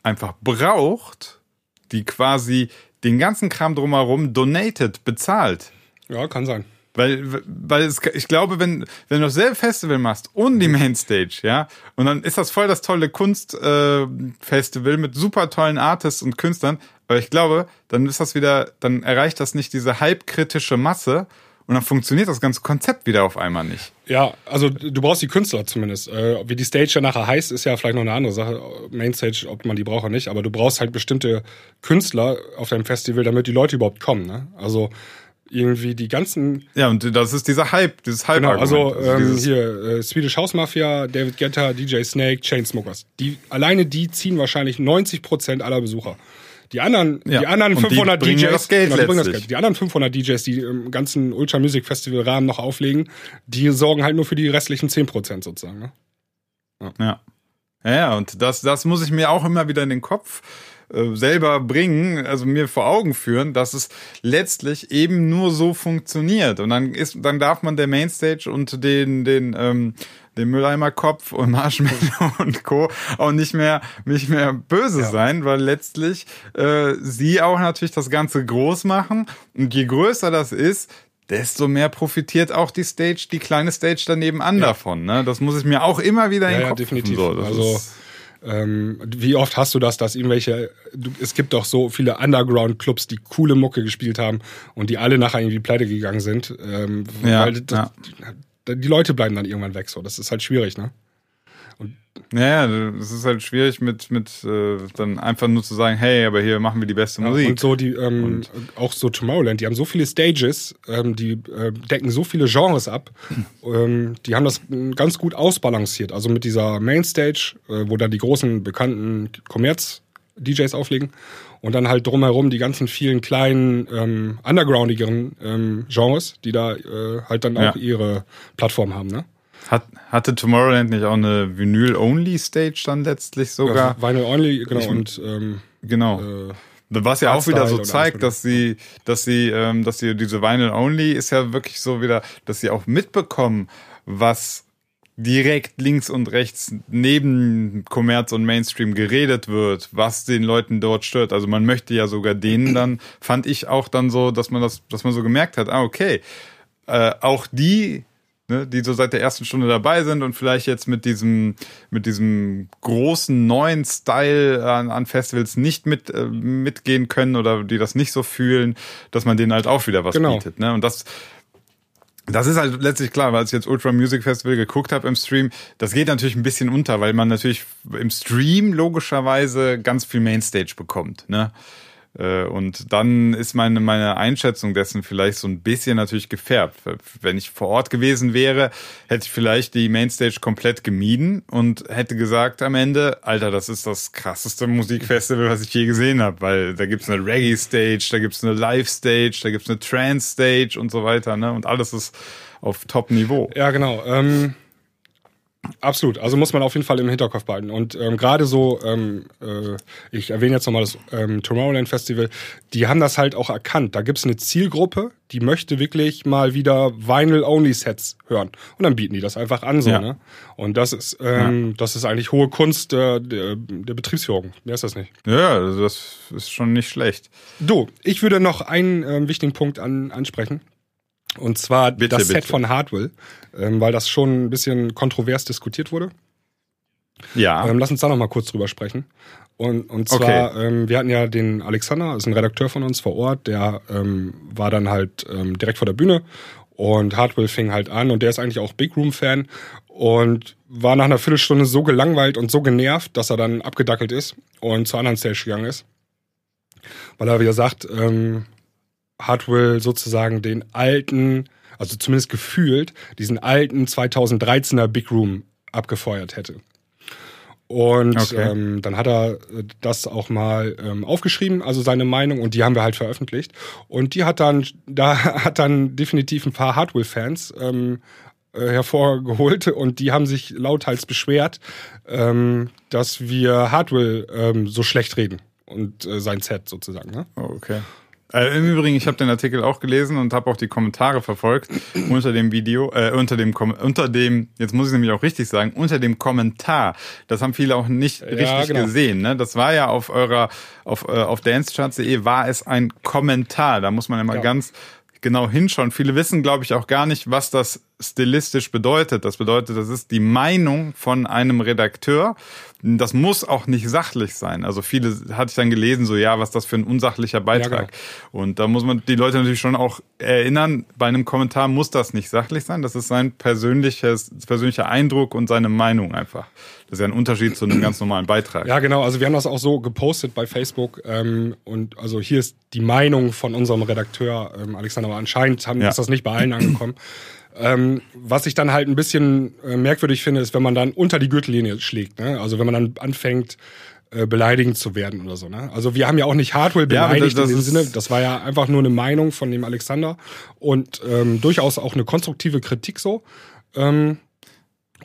einfach braucht, die quasi den ganzen Kram drumherum donated, bezahlt. Ja, kann sein. Weil, weil es, ich glaube, wenn, wenn du dasselbe Festival machst und die Mainstage, ja, und dann ist das voll das tolle Kunstfestival äh, mit super tollen Artists und Künstlern, aber ich glaube, dann ist das wieder, dann erreicht das nicht diese halbkritische Masse, und dann funktioniert das ganze Konzept wieder auf einmal nicht. Ja, also du brauchst die Künstler zumindest. Äh, wie die Stage dann nachher heißt, ist ja vielleicht noch eine andere Sache. Mainstage, ob man die braucht oder nicht, aber du brauchst halt bestimmte Künstler auf deinem Festival, damit die Leute überhaupt kommen. Ne? Also irgendwie die ganzen. Ja, und das ist dieser Hype, dieses hype genau, also, also ähm, hier äh, Swedish House Mafia, David Guetta, DJ Snake, Chainsmokers. Die alleine die ziehen wahrscheinlich 90 Prozent aller Besucher. Die anderen, ja. die anderen 500 die DJs, das Geld genau, die, das Geld. die anderen 500 DJs, die im ganzen Ultra Music Festival Rahmen noch auflegen, die sorgen halt nur für die restlichen 10 Prozent sozusagen. Ne? Ja. ja. Ja, und das, das muss ich mir auch immer wieder in den Kopf äh, selber bringen, also mir vor Augen führen, dass es letztlich eben nur so funktioniert. Und dann ist, dann darf man der Mainstage und den, den, ähm, den Mülleimerkopf und Marshmallow und Co. auch nicht mehr, nicht mehr böse ja. sein, weil letztlich äh, sie auch natürlich das Ganze groß machen. Und je größer das ist, desto mehr profitiert auch die Stage, die kleine Stage daneben an ja. davon. Ne? Das muss ich mir auch immer wieder in den ja, Kopf ja, definitiv. So, also ähm, wie oft hast du das, dass irgendwelche, du, es gibt doch so viele Underground-Clubs, die coole Mucke gespielt haben und die alle nachher irgendwie pleite gegangen sind, ähm, ja, weil das, ja. Die Leute bleiben dann irgendwann weg. So, das ist halt schwierig, ne? Und ja, es ist halt schwierig mit, mit äh, dann einfach nur zu sagen, hey, aber hier machen wir die beste Musik. und so die, ähm, und auch so Tomorrowland, die haben so viele Stages, ähm, die äh, decken so viele Genres ab, ähm, die haben das ganz gut ausbalanciert. Also mit dieser Mainstage, äh, wo dann die großen bekannten Kommerz-DJs auflegen und dann halt drumherum die ganzen vielen kleinen ähm, undergroundigeren ähm, Genres, die da äh, halt dann auch ja. ihre Plattform haben, ne? Hat, hatte Tomorrowland nicht auch eine Vinyl-Only-Stage dann letztlich sogar? Ja, Vinyl-Only, genau. Ich, und, ähm, genau. Äh, was ja auch wieder so zeigt, dass sie, dass sie, ähm, dass sie diese Vinyl Only ist ja wirklich so wieder, dass sie auch mitbekommen, was direkt links und rechts neben Kommerz und Mainstream geredet wird, was den Leuten dort stört. Also man möchte ja sogar denen dann, fand ich auch dann so, dass man das, dass man so gemerkt hat, ah, okay, äh, auch die ne, die so seit der ersten Stunde dabei sind und vielleicht jetzt mit diesem, mit diesem großen neuen Style an, an Festivals nicht mit, äh, mitgehen können oder die das nicht so fühlen, dass man denen halt auch wieder was genau. bietet. Ne? Und das, das ist halt letztlich klar, weil ich jetzt Ultra Music Festival geguckt habe im Stream, das geht natürlich ein bisschen unter, weil man natürlich im Stream logischerweise ganz viel Mainstage bekommt. Ne? Äh, und dann ist meine, meine Einschätzung dessen vielleicht so ein bisschen natürlich gefärbt. Wenn ich vor Ort gewesen wäre, hätte ich vielleicht die Mainstage komplett gemieden und hätte gesagt am Ende, Alter, das ist das krasseste Musikfestival, was ich je gesehen habe, weil da gibt's eine Reggae-Stage, da gibt's eine Live-Stage, da gibt's eine Trance-Stage und so weiter, ne? Und alles ist auf Top-Niveau. Ja, genau. Ähm Absolut, also muss man auf jeden Fall im Hinterkopf behalten. Und ähm, gerade so, ähm, äh, ich erwähne jetzt nochmal das ähm, Tomorrowland Festival, die haben das halt auch erkannt. Da gibt's eine Zielgruppe, die möchte wirklich mal wieder Vinyl-Only-Sets hören. Und dann bieten die das einfach an so. Ja. Ne? Und das ist, ähm, ja. das ist eigentlich hohe Kunst äh, der, der Betriebsführung. Mehr ist das nicht. Ja, also das ist schon nicht schlecht. Du, ich würde noch einen ähm, wichtigen Punkt an, ansprechen. Und zwar bitte, das bitte. Set von Hardwell, ähm, weil das schon ein bisschen kontrovers diskutiert wurde. Ja. Ähm, lass uns da noch mal kurz drüber sprechen. Und, und zwar, okay. ähm, wir hatten ja den Alexander, ist ein Redakteur von uns vor Ort, der ähm, war dann halt ähm, direkt vor der Bühne und Hardwell fing halt an und der ist eigentlich auch Big Room-Fan und war nach einer Viertelstunde so gelangweilt und so genervt, dass er dann abgedackelt ist und zur anderen Stage gegangen ist. Weil er wieder sagt, ähm, Hardwell sozusagen den alten, also zumindest gefühlt, diesen alten 2013er Big Room abgefeuert hätte. Und okay. ähm, dann hat er äh, das auch mal ähm, aufgeschrieben, also seine Meinung, und die haben wir halt veröffentlicht. Und die hat dann, da hat dann definitiv ein paar Hardwell-Fans ähm, äh, hervorgeholt und die haben sich lauthals beschwert, ähm, dass wir Hardwell ähm, so schlecht reden und äh, sein Set sozusagen. Ne? Oh, okay. Äh, Im Übrigen, ich habe den Artikel auch gelesen und habe auch die Kommentare verfolgt unter dem Video, äh, unter dem unter dem, jetzt muss ich nämlich auch richtig sagen, unter dem Kommentar. Das haben viele auch nicht ja, richtig genau. gesehen. Ne? Das war ja auf eurer, auf, äh, auf dancecharts.de war es ein Kommentar. Da muss man immer ja. ganz genau hinschauen. Viele wissen, glaube ich, auch gar nicht, was das stilistisch bedeutet. Das bedeutet, das ist die Meinung von einem Redakteur. Das muss auch nicht sachlich sein. Also viele hatte ich dann gelesen, so ja, was das für ein unsachlicher Beitrag. Ja, genau. Und da muss man die Leute natürlich schon auch erinnern, bei einem Kommentar muss das nicht sachlich sein. Das ist sein persönliches, persönlicher Eindruck und seine Meinung einfach. Das ist ja ein Unterschied zu einem ganz normalen Beitrag. Ja, genau. Also wir haben das auch so gepostet bei Facebook. Ähm, und also hier ist die Meinung von unserem Redakteur ähm, Alexander. Aber anscheinend haben, ja. ist das nicht bei allen angekommen. Ähm, was ich dann halt ein bisschen äh, merkwürdig finde, ist, wenn man dann unter die Gürtellinie schlägt. Ne? Also wenn man dann anfängt, äh, beleidigend zu werden oder so. Ne? Also wir haben ja auch nicht Hardware beleidigt ja, das, das in dem Sinne. Das war ja einfach nur eine Meinung von dem Alexander und ähm, durchaus auch eine konstruktive Kritik so. Ähm,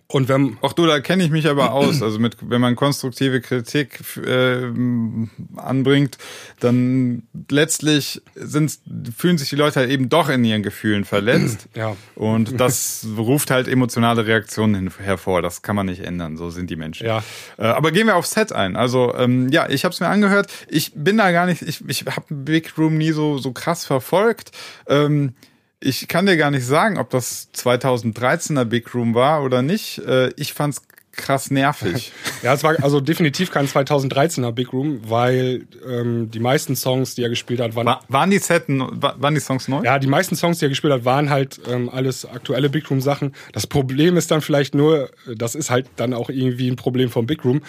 und wenn Ach du, da kenne ich mich aber aus. Also mit, wenn man konstruktive Kritik äh, anbringt, dann letztlich sind, fühlen sich die Leute halt eben doch in ihren Gefühlen verletzt. Ja. Und das ruft halt emotionale Reaktionen hervor. Das kann man nicht ändern. So sind die Menschen. Ja. Äh, aber gehen wir aufs Set ein. Also ähm, ja, ich habe es mir angehört. Ich bin da gar nicht. Ich, ich habe Big Room nie so so krass verfolgt. Ähm, ich kann dir gar nicht sagen, ob das 2013er Big Room war oder nicht. Äh, ich fand's krass nervig. ja, es war also definitiv kein 2013er Big Room, weil ähm, die meisten Songs, die er gespielt hat, waren. War, waren die Setten, waren die Songs neu? Ja, die meisten Songs, die er gespielt hat, waren halt ähm, alles aktuelle Big Room Sachen. Das Problem ist dann vielleicht nur, das ist halt dann auch irgendwie ein Problem vom Big Room,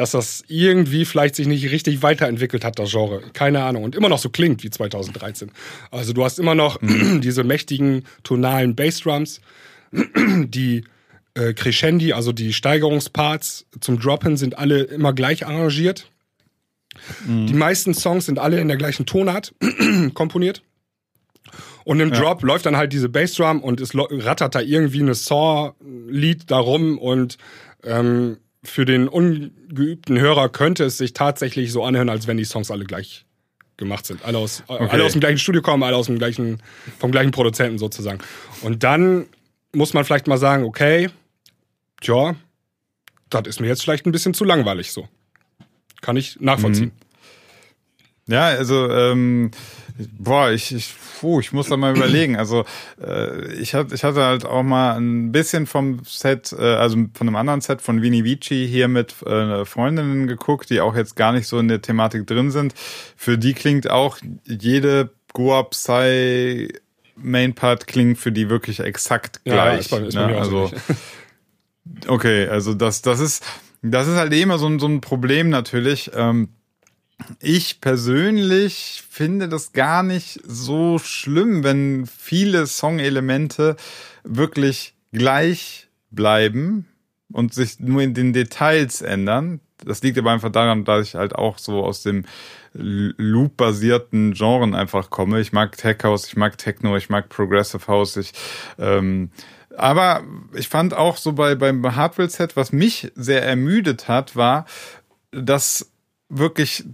dass das irgendwie vielleicht sich nicht richtig weiterentwickelt hat, das Genre. Keine Ahnung. Und immer noch so klingt wie 2013. Also du hast immer noch mhm. diese mächtigen tonalen Bassdrums, die äh, Crescendi, also die Steigerungsparts zum Droppen sind alle immer gleich arrangiert. Mhm. Die meisten Songs sind alle in der gleichen Tonart komponiert. Und im ja. Drop läuft dann halt diese Bassdrum und es rattert da irgendwie eine Saw-Lied darum und ähm, für den ungeübten Hörer könnte es sich tatsächlich so anhören, als wenn die Songs alle gleich gemacht sind. Alle aus, okay. alle aus dem gleichen Studio kommen, alle aus dem gleichen, vom gleichen Produzenten sozusagen. Und dann muss man vielleicht mal sagen, okay, tja, das ist mir jetzt vielleicht ein bisschen zu langweilig so. Kann ich nachvollziehen. Mhm. Ja, also ähm, Boah, ich, ich, puh, ich muss da mal überlegen. Also äh, ich, hatte, ich hatte halt auch mal ein bisschen vom Set, äh, also von einem anderen Set von Vini Vici hier mit äh, Freundinnen geguckt, die auch jetzt gar nicht so in der Thematik drin sind. Für die klingt auch jede Goa Psy Main Part klingt für die wirklich exakt gleich. Ja, ist bei, ne? also, okay, also das, das ist, das ist halt immer so ein, so ein Problem natürlich. Ähm, ich persönlich finde das gar nicht so schlimm, wenn viele Songelemente wirklich gleich bleiben und sich nur in den Details ändern. Das liegt aber einfach daran, dass ich halt auch so aus dem Loop-basierten Genren einfach komme. Ich mag Tech House, ich mag Techno, ich mag Progressive House, ich ähm, aber ich fand auch so bei beim Hardware-Set, was mich sehr ermüdet hat, war, dass wirklich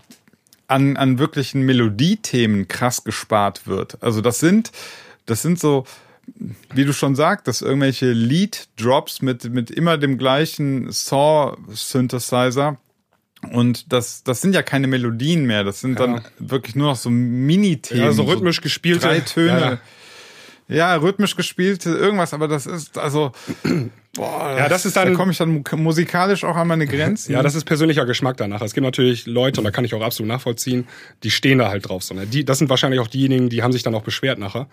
an, an wirklichen Melodiethemen krass gespart wird. Also das sind, das sind so, wie du schon sagtest, irgendwelche Lead-Drops mit, mit immer dem gleichen Saw-Synthesizer. Und das, das sind ja keine Melodien mehr, das sind ja. dann wirklich nur noch so Mini-Themen. Ja, so rhythmisch so gespielte. Drei Töne. Ja, ja, rhythmisch gespielt, irgendwas, aber das ist, also, boah, ja, das ist dann, da komme ich dann musikalisch auch an meine Grenzen. Ja, das ist persönlicher Geschmack danach. Es gibt natürlich Leute, und da kann ich auch absolut nachvollziehen, die stehen da halt drauf. So, ne? die, das sind wahrscheinlich auch diejenigen, die haben sich dann auch beschwert nachher,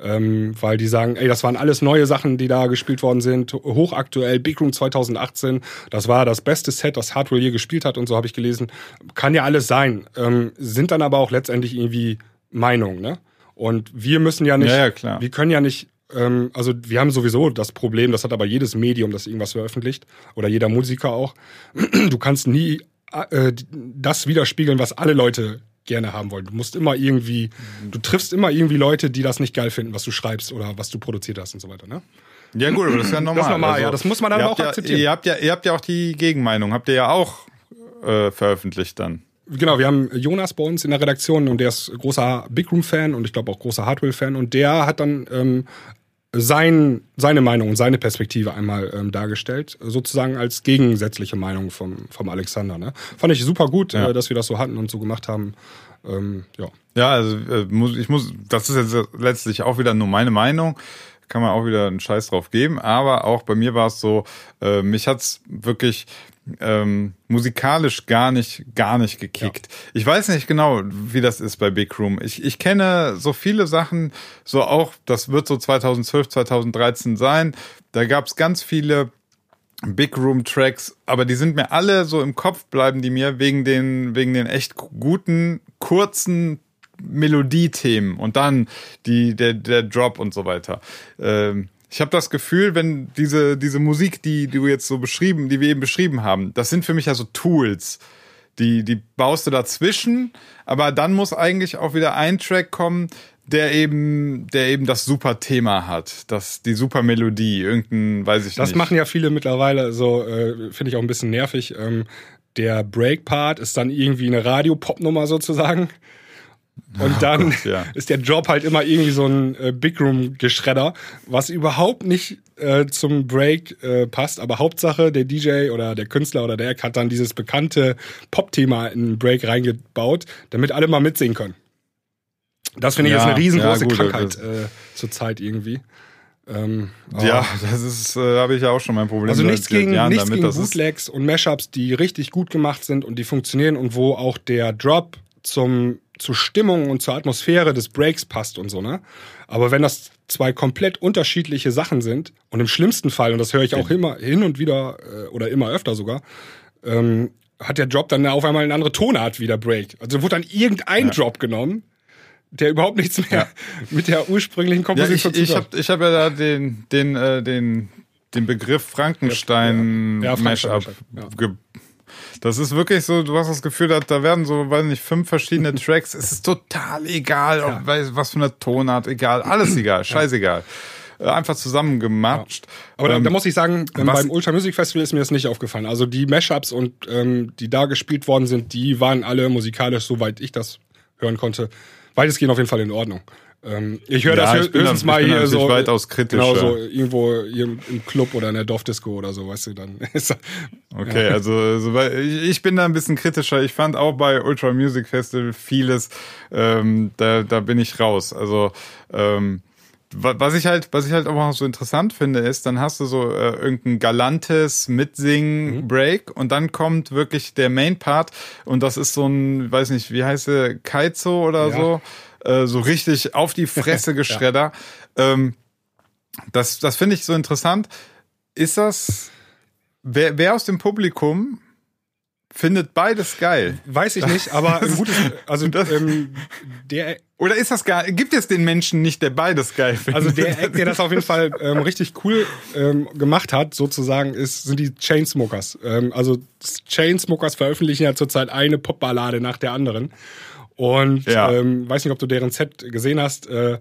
ähm, weil die sagen, ey, das waren alles neue Sachen, die da gespielt worden sind, hochaktuell, Big Room 2018, das war das beste Set, das Hardware je gespielt hat und so habe ich gelesen. Kann ja alles sein, ähm, sind dann aber auch letztendlich irgendwie Meinungen, ne? Und wir müssen ja nicht, ja, ja, klar. wir können ja nicht, ähm, also wir haben sowieso das Problem, das hat aber jedes Medium, das irgendwas veröffentlicht, oder jeder Musiker auch. Du kannst nie äh, das widerspiegeln, was alle Leute gerne haben wollen. Du musst immer irgendwie, du triffst immer irgendwie Leute, die das nicht geil finden, was du schreibst oder was du produziert hast und so weiter, ne? Ja gut, aber das ist ja normal. Das ist normal, also, ja, das muss man dann auch ja, akzeptieren. Ihr habt ja, ihr habt ja auch die Gegenmeinung, habt ihr ja auch äh, veröffentlicht dann. Genau, wir haben Jonas bei uns in der Redaktion und der ist großer Big Room-Fan und ich glaube auch großer Hardware-Fan und der hat dann ähm, sein, seine Meinung und seine Perspektive einmal ähm, dargestellt, sozusagen als gegensätzliche Meinung vom, vom Alexander. Ne? Fand ich super gut, ja. äh, dass wir das so hatten und so gemacht haben. Ähm, ja. ja, also äh, muss, ich muss, das ist jetzt letztlich auch wieder nur meine Meinung kann man auch wieder einen Scheiß drauf geben. Aber auch bei mir war es so, äh, mich hat's wirklich ähm, musikalisch gar nicht, gar nicht gekickt. Ja. Ich weiß nicht genau, wie das ist bei Big Room. Ich, ich kenne so viele Sachen, so auch, das wird so 2012, 2013 sein. Da gab's ganz viele Big Room Tracks, aber die sind mir alle so im Kopf bleiben die mir wegen den, wegen den echt guten, kurzen Melodiethemen und dann die, der, der Drop und so weiter. Ähm, ich habe das Gefühl, wenn diese, diese Musik, die, die du jetzt so beschrieben, die wir eben beschrieben haben, das sind für mich ja so Tools. Die, die baust du dazwischen, aber dann muss eigentlich auch wieder ein Track kommen, der eben, der eben das super Thema hat, das, die super Melodie, irgendein, weiß ich das nicht. Das machen ja viele mittlerweile, so äh, finde ich auch ein bisschen nervig. Ähm, der Break-Part ist dann irgendwie eine Radio-Pop-Nummer sozusagen. Und oh dann Gott, ja. ist der Job halt immer irgendwie so ein äh, Big Room-Geschredder, was überhaupt nicht äh, zum Break äh, passt. Aber Hauptsache, der DJ oder der Künstler oder der Act hat dann dieses bekannte Pop-Thema in den Break reingebaut, damit alle mal mitsingen können. Das finde ich ja, jetzt eine riesengroße ja, gut, Krankheit äh, zur Zeit irgendwie. Ähm, ja, das ist, äh, habe ich ja auch schon mein Problem. Also nichts gegen, Jahren nichts damit, gegen Bootlegs und Mashups, die richtig gut gemacht sind und die funktionieren und wo auch der Drop zum zur Stimmung und zur Atmosphäre des Breaks passt und so, ne? Aber wenn das zwei komplett unterschiedliche Sachen sind und im schlimmsten Fall, und das höre ich auch immer hin und wieder äh, oder immer öfter sogar, ähm, hat der Drop dann auf einmal eine andere Tonart wie der Break. Also wurde dann irgendein ja. Drop genommen, der überhaupt nichts mehr ja. mit der ursprünglichen Komposition ja, ich, ich habe ich hab ja da den den äh, den den Begriff Frankenstein ja, Mashup ja. Das ist wirklich so, du hast das Gefühl, da werden so, weiß nicht, fünf verschiedene Tracks. Es ist total egal, ob, was für eine Tonart, egal, alles egal, scheißegal. Äh, einfach zusammengematscht. Ja. Aber ähm, da, da, muss ich sagen, ähm, beim Ultra Music Festival ist mir das nicht aufgefallen. Also die Mashups und ähm, die da gespielt worden sind, die waren alle musikalisch, soweit ich das hören konnte, weitestgehend auf jeden Fall in Ordnung. Ähm, ich höre ja, das höchstens mal hier so. weitaus kritisch. Genau, so irgendwo im Club oder in der Dorfdisco oder so, weißt du, dann ist Okay, ja. also, also ich, ich bin da ein bisschen kritischer. Ich fand auch bei Ultra Music Festival vieles, ähm, da, da bin ich raus. Also, ähm, was ich halt, was ich halt auch noch so interessant finde, ist, dann hast du so äh, irgendein galantes Mitsing-Break mhm. und dann kommt wirklich der Main-Part und das ist so ein, weiß nicht, wie heißt der, Kaizo oder ja. so, äh, so richtig auf die Fresse geschredder. ja. ähm, das das finde ich so interessant. Ist das, wer, wer aus dem Publikum findet beides geil. Weiß ich nicht, aber ein gutes, also das, ähm, der oder ist das gar, gibt es den Menschen nicht, der beides geil findet? Also der Eck, der das auf jeden Fall ähm, richtig cool ähm, gemacht hat, sozusagen, ist, sind die Chainsmokers. Ähm, also Chainsmokers veröffentlichen ja zurzeit eine Popballade nach der anderen. Und ja. ähm, weiß nicht, ob du deren Set gesehen hast. Äh,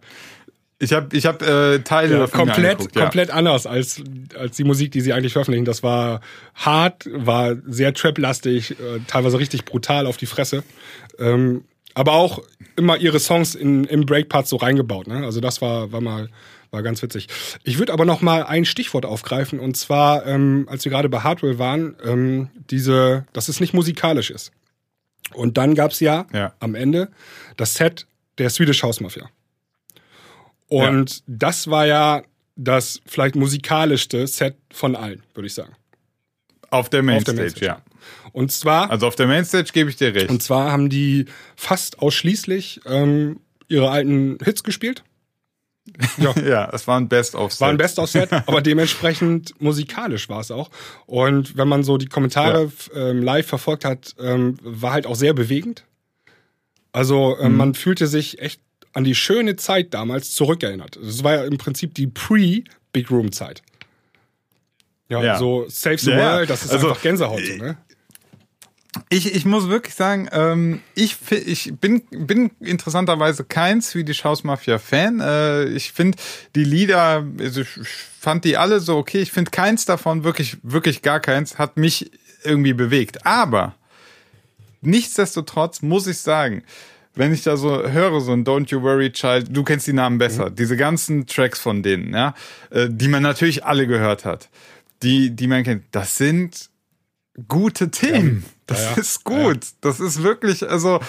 ich habe ich hab, äh, Teile ja, davon komplett ja. komplett anders als als die Musik, die sie eigentlich veröffentlichen. Das war hart, war sehr trap-lastig, äh, teilweise richtig brutal auf die Fresse. Ähm, aber auch immer ihre Songs in, im Breakpart so reingebaut. Ne? Also das war war mal war ganz witzig. Ich würde aber noch mal ein Stichwort aufgreifen und zwar, ähm, als wir gerade bei Hardware waren, ähm, diese, dass es nicht musikalisch ist. Und dann gab's ja, ja, am Ende das Set der Swedish House Mafia. Und ja. das war ja das vielleicht musikalischste Set von allen, würde ich sagen. Auf der Mainstage, Main ja. Und zwar. Also auf der Mainstage gebe ich dir recht. Und zwar haben die fast ausschließlich ähm, ihre alten Hits gespielt. Ja, ja es war ein Best-of-Set. War ein Best-of-Set, aber dementsprechend musikalisch war es auch. Und wenn man so die Kommentare ja. ähm, live verfolgt hat, ähm, war halt auch sehr bewegend. Also ähm, mhm. man fühlte sich echt an die schöne Zeit damals zurückerinnert. Das war ja im Prinzip die Pre-Big Room-Zeit. Ja, ja, so Save the ja, World, das ist also, einfach Gänsehaut, so, ne? Ich, ich muss wirklich sagen, ähm, ich, ich bin, bin interessanterweise kein Swedish House Mafia Fan. Äh, ich finde die Lieder, also ich fand die alle so okay. Ich finde keins davon wirklich, wirklich gar keins, hat mich irgendwie bewegt. Aber nichtsdestotrotz muss ich sagen, wenn ich da so höre, so ein Don't You Worry Child, du kennst die Namen besser, mhm. diese ganzen Tracks von denen, ja, äh, die man natürlich alle gehört hat, die, die man kennt, das sind gute Themen. Ja Das ja, ist gut. Ja. Das ist wirklich, also,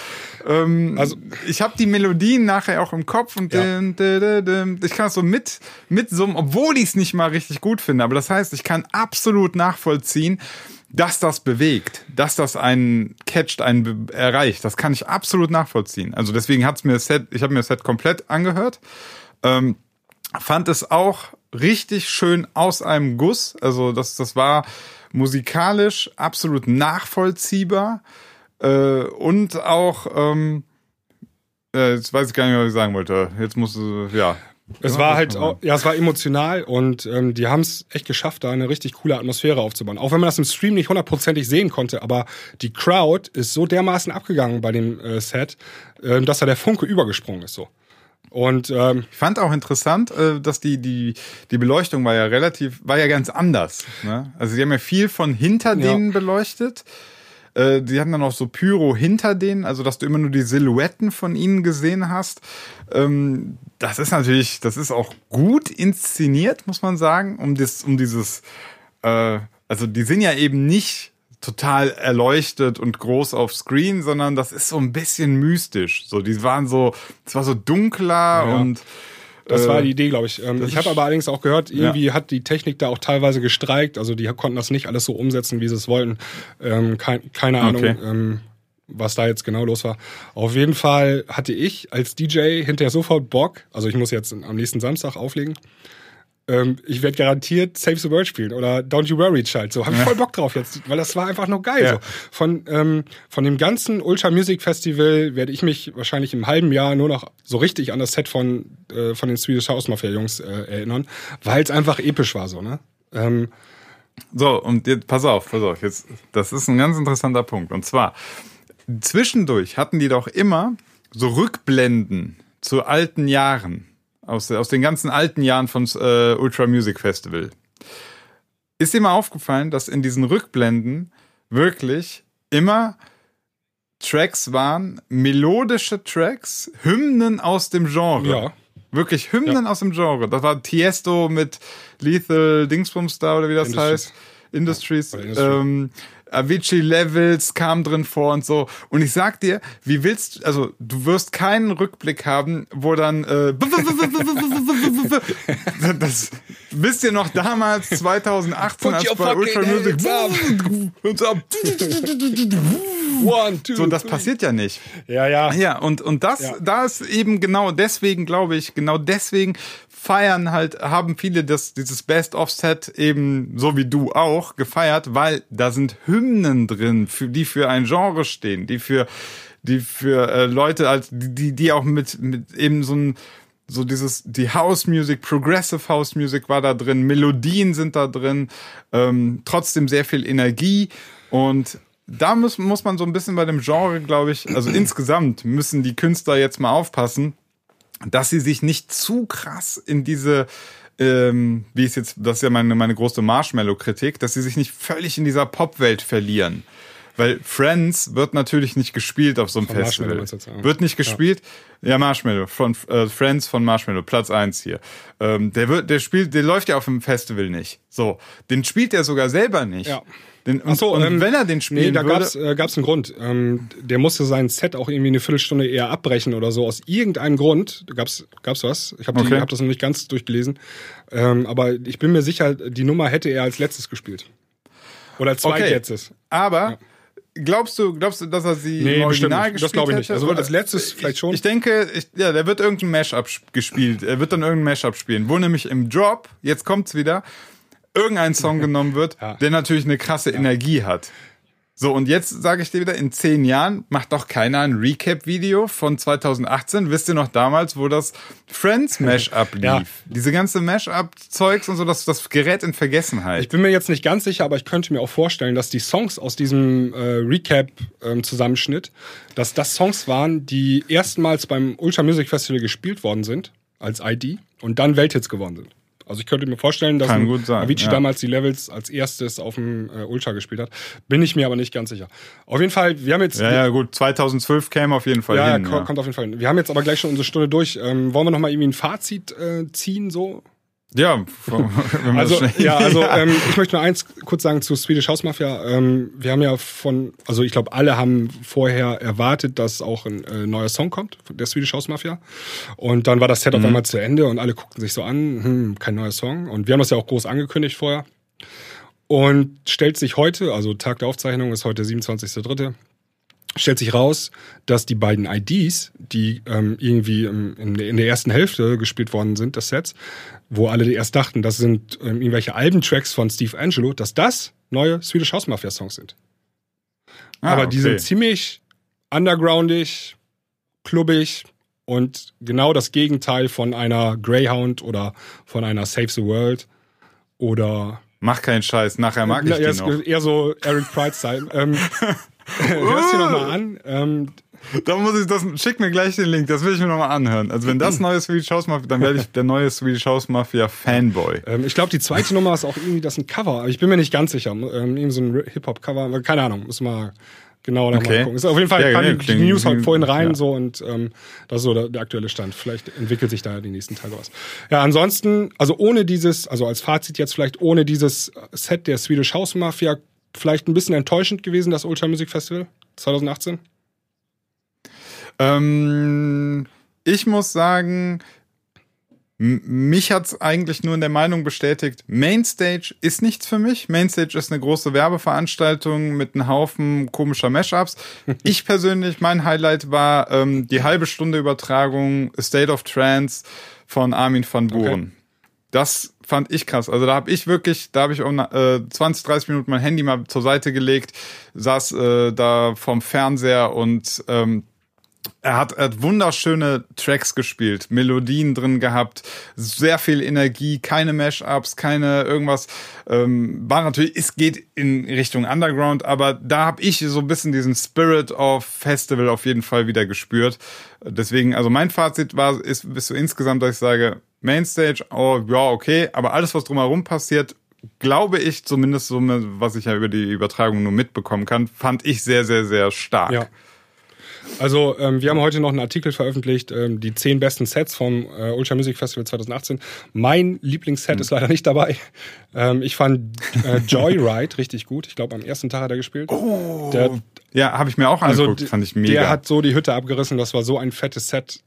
ähm, also ich habe die Melodien nachher auch im Kopf und ja. din, din, din, ich kann das so mit mitsummen, obwohl ich es nicht mal richtig gut finde. Aber das heißt, ich kann absolut nachvollziehen, dass das bewegt, dass das einen catcht, einen erreicht. Das kann ich absolut nachvollziehen. Also deswegen hat's mir das Set, ich habe mir das Set komplett angehört. Ähm, fand es auch richtig schön aus einem Guss. Also das, das war musikalisch absolut nachvollziehbar äh, und auch, ähm, äh, jetzt weiß ich gar nicht mehr, was ich sagen wollte. Jetzt muss, äh, ja. Es war halt, auch, ja, es war emotional und ähm, die haben es echt geschafft, da eine richtig coole Atmosphäre aufzubauen. Auch wenn man das im Stream nicht hundertprozentig sehen konnte, aber die Crowd ist so dermaßen abgegangen bei dem äh, Set, äh, dass da der Funke übergesprungen ist so. Und ähm, ich fand auch interessant, äh, dass die die die Beleuchtung war ja relativ war ja ganz anders. Ne? Also sie haben ja viel von hinter denen ja. beleuchtet. Äh, die hatten dann auch so Pyro hinter denen, also dass du immer nur die Silhouetten von ihnen gesehen hast. Ähm, das ist natürlich, das ist auch gut inszeniert, muss man sagen, um das um dieses äh, also die sind ja eben nicht total erleuchtet und groß auf Screen, sondern das ist so ein bisschen mystisch. So, die waren so, es war so dunkler ja. und das war äh, die Idee, glaube ich. Ähm, ich habe aber allerdings auch gehört, irgendwie ja. hat die Technik da auch teilweise gestreikt. Also die konnten das nicht alles so umsetzen, wie sie es wollten. Ähm, kein, keine Ahnung, okay. ähm, was da jetzt genau los war. Auf jeden Fall hatte ich als DJ hinterher sofort Bock. Also ich muss jetzt am nächsten Samstag auflegen ähm, ich werde garantiert Save the World spielen oder Don't You Worry Child. So, habe ich voll Bock drauf jetzt, weil das war einfach nur geil. Ja. So. Von, ähm, von dem ganzen Ultra Music Festival werde ich mich wahrscheinlich im halben Jahr nur noch so richtig an das Set von, äh, von den Swedish House Mafia Jungs äh, erinnern, weil es einfach episch war so, ne? Ähm, so, und jetzt, pass auf, pass auf, jetzt, das ist ein ganz interessanter Punkt. Und zwar, zwischendurch hatten die doch immer so Rückblenden zu alten Jahren aus, aus den ganzen alten Jahren von äh, Ultra Music Festival. Ist dir mal aufgefallen, dass in diesen Rückblenden wirklich immer Tracks waren, melodische Tracks, Hymnen aus dem Genre. Ja. Wirklich Hymnen ja. aus dem Genre. Das war Tiesto mit Lethal Dingsbums da oder wie das Industries. heißt. Industries. Ja. Ähm, Avicii Levels kam drin vor und so. Und ich sag dir, wie willst du, also du wirst keinen Rückblick haben, wo dann äh, das wisst ihr noch damals 2018 als bei Ultra Music One, two, so das three. passiert ja nicht. Ja, ja. Ja, und und das ja. da ist eben genau deswegen glaube ich, genau deswegen feiern halt, haben viele das, dieses Best-of-Set eben, so wie du auch, gefeiert, weil da sind Hymnen drin, für, die für ein Genre stehen, die für, die für äh, Leute, als, die, die auch mit, mit eben so ein, so dieses, die House Music, Progressive House Music war da drin, Melodien sind da drin, ähm, trotzdem sehr viel Energie und da muss, muss man so ein bisschen bei dem Genre, glaube ich, also insgesamt müssen die Künstler jetzt mal aufpassen, dass sie sich nicht zu krass in diese ähm, wie ist jetzt, das ist ja meine, meine große Marshmallow-Kritik, dass sie sich nicht völlig in dieser Popwelt verlieren. Weil Friends wird natürlich nicht gespielt auf so einem von Festival. Wird nicht gespielt. Ja, ja Marshmallow, von äh, Friends von Marshmallow, Platz eins hier. Ähm, der wird, der spielt, der läuft ja auf dem Festival nicht. So, den spielt er sogar selber nicht. Ja. Den, und, so, und ähm, wenn er den spielen nee, da würde, gab's, äh, gab's einen Grund. Ähm, der musste sein Set auch irgendwie eine Viertelstunde eher abbrechen oder so aus irgendeinem Grund. Gab's gab's was? Ich habe okay. hab das noch nicht ganz durchgelesen, ähm, aber ich bin mir sicher, die Nummer hätte er als letztes gespielt oder als zweitletztes. Okay. Aber ja. Glaubst du, glaubst du, dass er sie nee, im Original gespielt Das glaube ich nicht. Also als letztes vielleicht schon. Ich denke, ich, ja, der wird irgendein Mashup gespielt. Er wird dann irgendein Mashup spielen. Wo nämlich im Drop, jetzt kommt's wieder, irgendein Song genommen wird, ja. der natürlich eine krasse ja. Energie hat. So, und jetzt sage ich dir wieder, in zehn Jahren macht doch keiner ein Recap-Video von 2018. Wisst ihr noch damals, wo das Friends Mashup lief? Ja. Diese ganze Mashup-Zeugs und so, das, das gerät in Vergessenheit. Ich bin mir jetzt nicht ganz sicher, aber ich könnte mir auch vorstellen, dass die Songs aus diesem äh, Recap-Zusammenschnitt, ähm, dass das Songs waren, die erstmals beim Ultra Music Festival gespielt worden sind, als ID, und dann Welthits geworden sind. Also ich könnte mir vorstellen, dass Kann ein Avicii ja. damals die Levels als erstes auf dem äh, Ultra gespielt hat. Bin ich mir aber nicht ganz sicher. Auf jeden Fall, wir haben jetzt... Ja, ja gut, 2012 käme auf jeden Fall ja, hin. Ja, kommt auf jeden Fall hin. Wir haben jetzt aber gleich schon unsere Stunde durch. Ähm, wollen wir noch mal irgendwie ein Fazit äh, ziehen so? Ja, also ja, also ähm, ich möchte nur eins kurz sagen zu Swedish House Mafia. Ähm, wir haben ja von, also ich glaube, alle haben vorher erwartet, dass auch ein äh, neuer Song kommt, der Swedish House Mafia. Und dann war das Set mhm. auf einmal zu Ende und alle guckten sich so an, hm, kein neuer Song. Und wir haben das ja auch groß angekündigt vorher. Und stellt sich heute, also Tag der Aufzeichnung ist heute 27.3., stellt sich raus, dass die beiden IDs, die ähm, irgendwie im, in, in, der ersten Hälfte gespielt worden sind, des Sets, wo alle erst dachten, das sind ähm, irgendwelche Albentracks von Steve Angelo, dass das neue Swedish House Mafia Songs sind. Ah, Aber okay. die sind ziemlich undergroundig, klubbig und genau das Gegenteil von einer Greyhound oder von einer Save the World oder Mach keinen Scheiß, nachher mag ich ja, die noch. Eher so Eric Pride-Style. ähm, Hörst du nochmal an. Ähm, da muss ich das, schick mir gleich den Link, das will ich mir nochmal anhören. Also wenn das neue Swedish House Mafia, dann werde ich der neue Swedish House Mafia Fanboy. Ähm, ich glaube, die zweite Nummer ist auch irgendwie das ein Cover, aber ich bin mir nicht ganz sicher. Ähm, irgendwie so ein Hip-Hop-Cover, keine Ahnung, muss mal genau da okay. mal gucken. Ist auf jeden Fall ja, kam die, die News heute vorhin rein ja. so und ähm, das ist so der, der, aktuelle Stand. Vielleicht entwickelt sich da die nächsten Tage was. Ja, ansonsten, also ohne dieses, also als Fazit jetzt vielleicht ohne dieses Set der Swedish House Mafia, vielleicht ein bisschen enttäuschend gewesen, das Ultra Music Festival 2018? Ähm, ich muss sagen, mich hat es eigentlich nur in der Meinung bestätigt, Mainstage ist nichts für mich. Mainstage ist eine große Werbeveranstaltung mit einem Haufen komischer Mashups. ich persönlich, mein Highlight war ähm, die halbe Stunde Übertragung State of Trance von Armin van Buren. Okay. Das fand ich krass. Also da habe ich wirklich, da habe ich um äh, 20, 30 Minuten mein Handy mal zur Seite gelegt, saß äh, da vorm Fernseher und ähm, er hat, er hat wunderschöne Tracks gespielt, Melodien drin gehabt, sehr viel Energie, keine Mashups, keine irgendwas. Ähm, war natürlich, es geht in Richtung Underground, aber da habe ich so ein bisschen diesen Spirit of Festival auf jeden Fall wieder gespürt. Deswegen, also mein Fazit war, ist bis so insgesamt, dass ich sage, Mainstage, oh ja, okay, aber alles, was drumherum passiert, glaube ich, zumindest so, was ich ja über die Übertragung nur mitbekommen kann, fand ich sehr, sehr, sehr stark. Ja. Also ähm, wir haben heute noch einen Artikel veröffentlicht, ähm, die zehn besten Sets vom äh, Ultra Music Festival 2018. Mein Lieblingsset mhm. ist leider nicht dabei. Ähm, ich fand äh, Joyride richtig gut. Ich glaube, am ersten Tag hat er gespielt. Oh, der, ja, habe ich mir auch also angeguckt, also, fand ich mega. Der hat so die Hütte abgerissen, das war so ein fettes Set.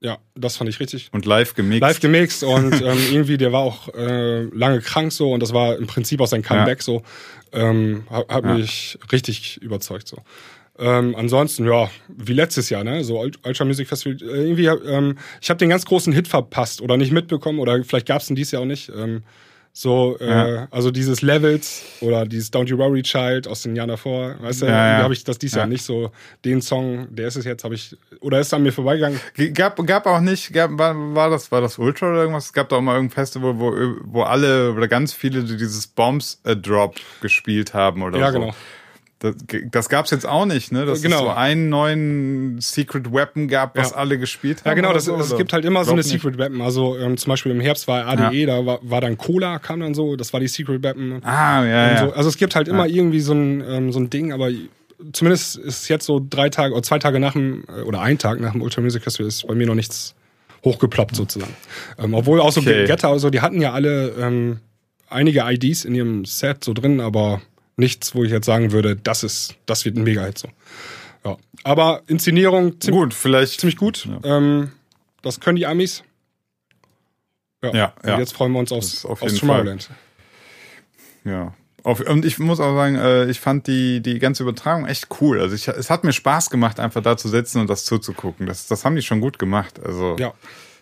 Ja, das fand ich richtig. Und live gemixt. Live gemixt und ähm, irgendwie, der war auch äh, lange krank so und das war im Prinzip auch sein Comeback ja. so. Ähm, hat, hat ja. mich richtig überzeugt so. Ähm, ansonsten, ja, wie letztes Jahr, ne? So Ultra Music Festival. Äh, irgendwie, ähm, ich habe den ganz großen Hit verpasst oder nicht mitbekommen oder vielleicht gab es ihn dieses Jahr auch nicht. Ähm, so, äh, ja. also dieses Levels oder dieses Don't You Worry Child aus den Jahren davor, weißt du, ja, ja. habe ich das dieses Jahr nicht so. Den Song, der ist es jetzt, habe ich, oder ist an mir vorbeigegangen? Gab, gab auch nicht, gab, war, war das, war das Ultra oder irgendwas? Es gab da auch mal irgendein Festival, wo, wo alle oder ganz viele dieses Bombs a Drop gespielt haben oder ja, so. Ja, genau. Das, das gab es jetzt auch nicht, ne? Dass genau. es so einen neuen Secret Weapon gab, was ja. alle gespielt haben. Ja, genau, das, so, es gibt halt immer so eine nicht. Secret Weapon. Also ähm, zum Beispiel im Herbst war ADE, ja. da war, war dann Cola, kam dann so, das war die Secret Weapon. Ah, ja. ja. So. Also es gibt halt immer irgendwie so ein, ähm, so ein Ding, aber zumindest ist jetzt so drei Tage oder zwei Tage nach dem, äh, oder ein Tag nach dem Ultra Music Festival ist bei mir noch nichts hochgeploppt sozusagen. Ähm, obwohl auch so okay. Getter, also die hatten ja alle ähm, einige IDs in ihrem Set so drin, aber nichts, wo ich jetzt sagen würde, das ist, das wird ein Mega-Hit so. Ja. Aber Inszenierung ziemlich gut, vielleicht ziemlich gut. Ja. Ähm, das können die Amis. Ja. ja, und ja. jetzt freuen wir uns aufs, auf aufs Tomorrowland. Ja. Auf, und ich muss auch sagen, äh, ich fand die, die ganze Übertragung echt cool. Also ich, es hat mir Spaß gemacht, einfach da zu sitzen und das zuzugucken. Das, das haben die schon gut gemacht. Also ja.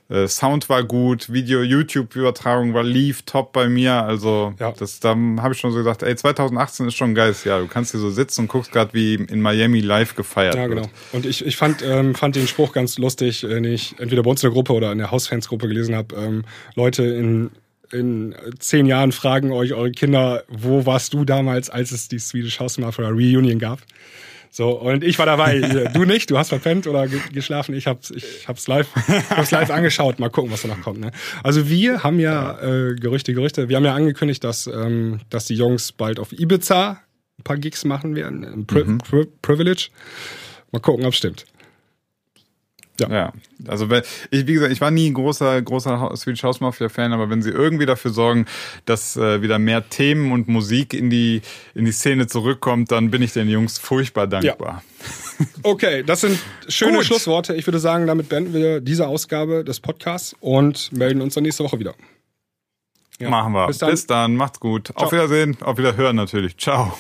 Äh, Sound war gut, Video, YouTube-Übertragung war lief top bei mir. Also ja. das, da habe ich schon so gesagt, ey, 2018 ist schon ein geiles Jahr. Du kannst hier so sitzen und guckst gerade, wie in Miami live gefeiert Ja, genau. Wird. Und ich, ich fand, ähm, fand den Spruch ganz lustig, den ich entweder bei uns in der Gruppe oder in der Hausfansgruppe gelesen habe. Ähm, Leute in in zehn Jahren fragen euch eure Kinder, wo warst du damals, als es die Swedish House Mafia Reunion gab? So, und ich war dabei. Du nicht, du hast verpennt oder geschlafen. Ich hab's, ich hab's live, hab's live angeschaut. Mal gucken, was da noch kommt. Ne? Also wir haben ja äh, Gerüchte, Gerüchte. Wir haben ja angekündigt, dass, ähm, dass die Jungs bald auf Ibiza ein paar Gigs machen werden. Pri mhm. Pri Privilege. Mal gucken, ob es stimmt. Ja. ja. Also ich, wie gesagt, ich war nie ein großer, großer Swedish House Mafia Fan, aber wenn sie irgendwie dafür sorgen, dass äh, wieder mehr Themen und Musik in die, in die Szene zurückkommt, dann bin ich den Jungs furchtbar dankbar. Ja. Okay, das sind schöne Schlussworte. Ich würde sagen, damit beenden wir diese Ausgabe des Podcasts und melden uns dann nächste Woche wieder. Ja. Machen wir. Bis dann. Bis dann. Macht's gut. Ciao. Auf Wiedersehen. Auf Wiederhören natürlich. Ciao.